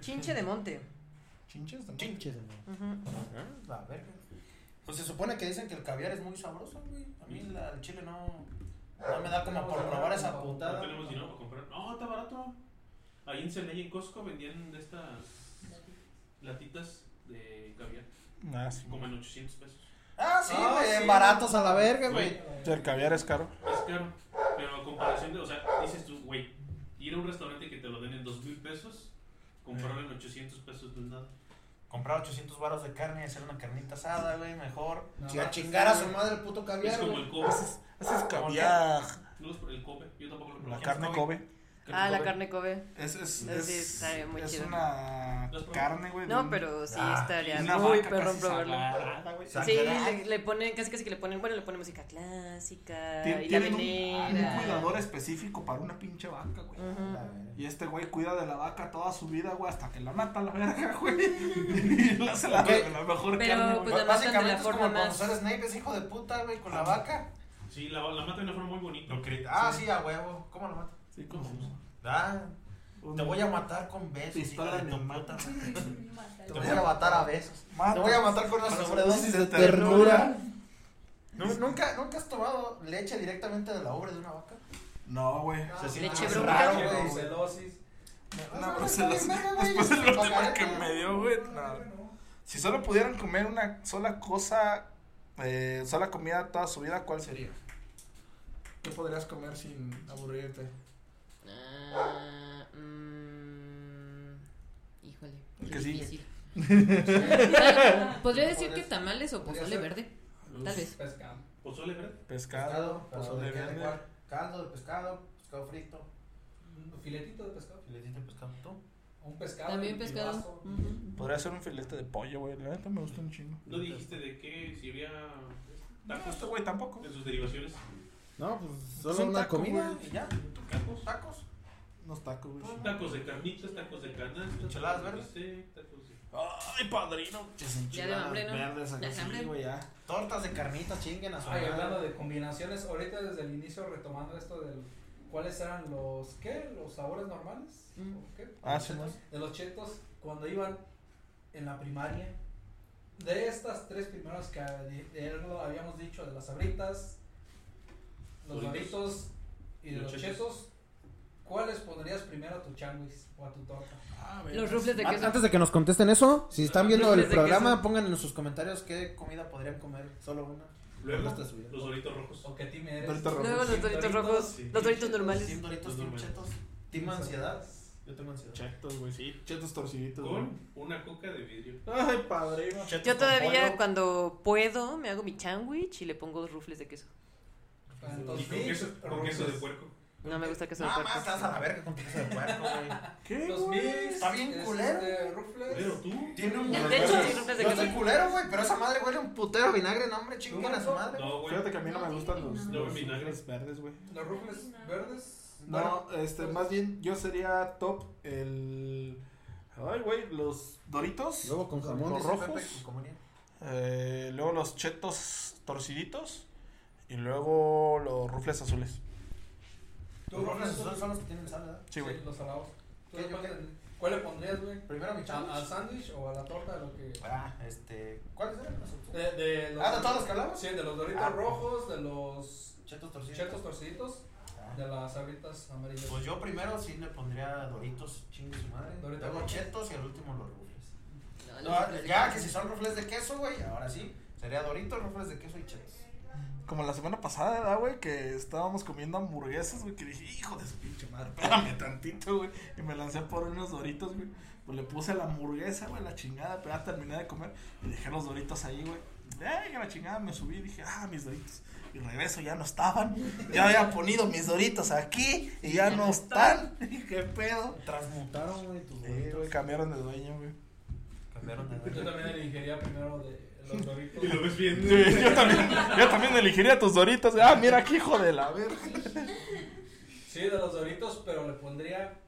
Chinche de monte. ¿Chinches? también? Chinches, Ujú. La verga. Pues se supone que dicen que el caviar es muy sabroso, güey. A mí la- el chile no. No me da como por probar esa No putada. tenemos dinero para comprar. No, está barato. Ahí en Celaya, en Costco, vendían de estas latitas de caviar. Ah, sí. Como en 800 pesos. Ah, sí, Ah, güey. sí. Baratos a la verga, Güey, güey. El caviar es caro. es caro. Pero a comparación de, o sea, dices tú, güey, ir a un restaurante que te lo den en 2 mil pesos, comprarlo en 800 pesos no es nada. Comprar 800 baros de carne y hacer una carnita asada, güey, mejor. No, Si a chingar a su madre el puto caviar, Es como el Kobe. Ese es caviar. No es por el Kobe, yo tampoco lo La carne Kobe. Ah, la carne Kobe. Es, es, es, estaría muy es chido. una carne, güey. No, pero sí Ah, estaría muy perrón probarlo. Sí, le, le ponen, casi casi que le ponen, bueno, le ponen música clásica Tien- y la un, un cuidador específico para una pinche vaca, güey. La. Y este güey cuida de la vaca toda su vida, güey, hasta que la mata la verga, güey. Y le hace la, Ok. la mejor Pero, carne, pues, güey. la matan de Básicamente la es forma como más- cuando sale Snape es hijo de puta, güey, con la vaca. Sí, la, la mata de una forma muy bonita. Ah, sí, a huevo. ¿Cómo la mata? Sí, como Ah, un- te voy a matar con besos, Pistola de mata. Te voy a matar a besos. Te voy a matar con una Con sobredosis de ternura. ternura. Nu- ¿Nunca, ¿Nunca has tomado leche directamente de la ubre de una vaca? No, güey. Se siente Leche güey. brucelosis. Una Ah, brucelosis. Después del que me dio, güey. no. Si solo pudieran comer una sola cosa, eh, sola comida toda su vida, ¿cuál sería? ¿Qué podrías comer sin aburrirte? Ah, mm, híjole. El sigue. difícil. Podría decir que tamales o pozole verde. Tal vez. Pescado. Pozole verde. Pescado, pozole ¿de? ¿De verde. Caldo de pescado, pescado frito, Un filetito de pescado. filetito de pescado. ¿Tú? Un pescado. También pescado. Podría ser un filete de pollo, güey. La neta me gusta un chingo. ¿No dijiste de qué? Si había No, tacos este güey tampoco. en sus derivaciones. No, pues solo un taco, güey. y ya. Tacos. Tacos. Unos tacos, güey. Tacos de carnitas, tacos de canasta. Enchiladas tacos de verdes. bistec, tacos de... Ay, padrino. Ya de hambre, ¿no? Verdes, Ya de aquí, hambre. sí, güey, ya. Tortas de carnita, chinguen a su Ay, hablando de combinaciones, ahorita desde el inicio retomando esto del cuáles eran los ¿qué? los sabores normales Mm. ¿o qué? Ah, sí, chetos. de los chetos cuando iban en la primaria. De estas tres primeros que de, de él lo habíamos dicho de las sabritas, los Doritos. y de Los los chetos. chetos, ¿cuáles pondrías primero a tu changuis o a tu torta? Ah. Los rufles de queso. Antes de que nos contesten eso, si están viendo el programa, pongan en sus comentarios qué comida podrían comer. Solo una. Luego, los doritos rojos. ¿O qué team eres? Doritos Luego rojos. los doritos rojos, sí. los doritos normales. Team Doritos, Team. Chetos. Team Ansiedad. Yo tengo ansiedad. Chetos, güey, sí. Chetos torciditos. Con una coca de vidrio. Ay, padrino. Chetos Yo todavía cuando puedo me hago mi sándwich y le pongo dos rufles de queso. Y con queso, con queso de puerco. No me gusta queso de Nada más puerco. estás a la verga con queso de puerco, güey. ¿Qué, Los güey? mix. Está bien es, culero. este, rufles. Pero tú. Tiene un. De hecho, sí, rufles de Yo queso. soy culero, güey, pero esa madre huele un putero vinagre, no, hombre, chinguen a su madre. No, güey. Fíjate que a mí no me gustan los, No, los vinagre. rufles verdes, güey. Los rufles verdes. No, este, más bien yo sería top el... Ay, güey, los doritos. Luego con jamón. Los rojos. Eh, luego los chetos torciditos. Y luego los rufles azules. ¿Tú Los rufles rofles son los que tienen sal, ¿verdad? Sí, güey. los salados. ¿Tú ¿Qué, yo ¿Cuál le pondrías, güey? Primero mi ¿Al, chándwich. al sándwich o a la torta? Lo que... Ah, este. ¿Cuáles eran los otros? De, de los, Ah, ¿de todos los que hablamos? Sí, de los doritos Ah. rojos, de los Chetos torcidos. chetos torciditos, Ah. de las sabritas amarillas. Pues yo primero sí le pondría Doritos, chingue su madre. Doritos Luego. Chetos y al último los rufles. No, No, de ya, que si son rufles de queso, güey, ahora sí. Sería Doritos, rufles de queso y Chetos. Como la semana pasada, ¿verdad, güey? Que estábamos comiendo hamburguesas, güey. Que dije, hijo de su pinche madre, espérame tantito, güey. Y me lancé por unos doritos, güey. Pues le puse la hamburguesa, güey, la chingada. Pero ya terminé de comer y dejé los doritos ahí, güey. Ay, que la chingada, me subí y dije, ah, mis doritos. Y regreso, ya no estaban. Ya había ponido mis doritos aquí y ya no están. ¿Qué pedo? Transmutaron, güey, tus Sí, güey, doritos. cambiaron de dueño, güey. Cambiaron de Yo también elegiría primero de los doritos. Y lo ves bien. Sí, yo también, yo también elegiría tus doritos. Ah, mira aquí, hijo de la verga. Sí, de los doritos, pero le pondría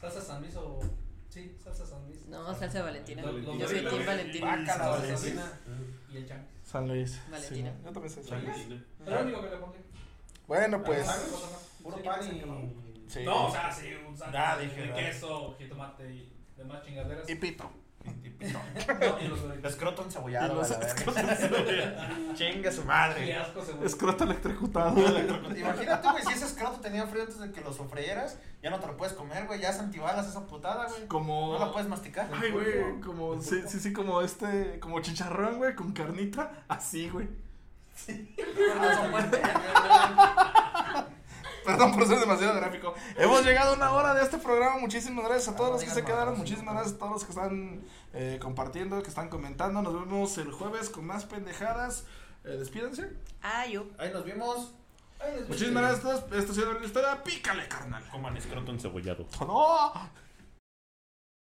salsa san Luis o... Sí, salsa san Luis. No, salsa Valentina. Los- Yo soy Team Valentina. Vaca, la Salsa Valentina. y el chanque. San Luis. Valentina. Sí, yo también soy San ¿San Luis. Es lo único que le pondría. Bueno, pues. Puro pan y. Sí. No, o sea, sí, un sándwich de, queso, jitomate y demás chingaderas. Y pito. No. Escroto encebollado, Y los a la verga. Chingue su Qué madre. asco. Escroto electrocutado. Imagínate, güey, si ese escroto tenía frío antes de que lo sofrieras, ya no te lo puedes comer, güey, ya es antibalas esa putada, güey. Como. No la puedes masticar. Ay, güey, como, sí, sí, sí, como este, como chicharrón, güey, con carnita, así, güey. Perdón por ser demasiado gráfico. Hemos llegado a una hora de este programa. Muchísimas gracias a todos los que se quedaron. Muchísimas gracias a todos los que están eh, compartiendo, que están comentando. Nos vemos el jueves con más pendejadas. Eh, despídense. Ah, yo. Ahí nos vimos. Muchísimas gracias a todos. Esto ha sido la historia. Pícale, carnal. Coman escroto encebollado. ¡No!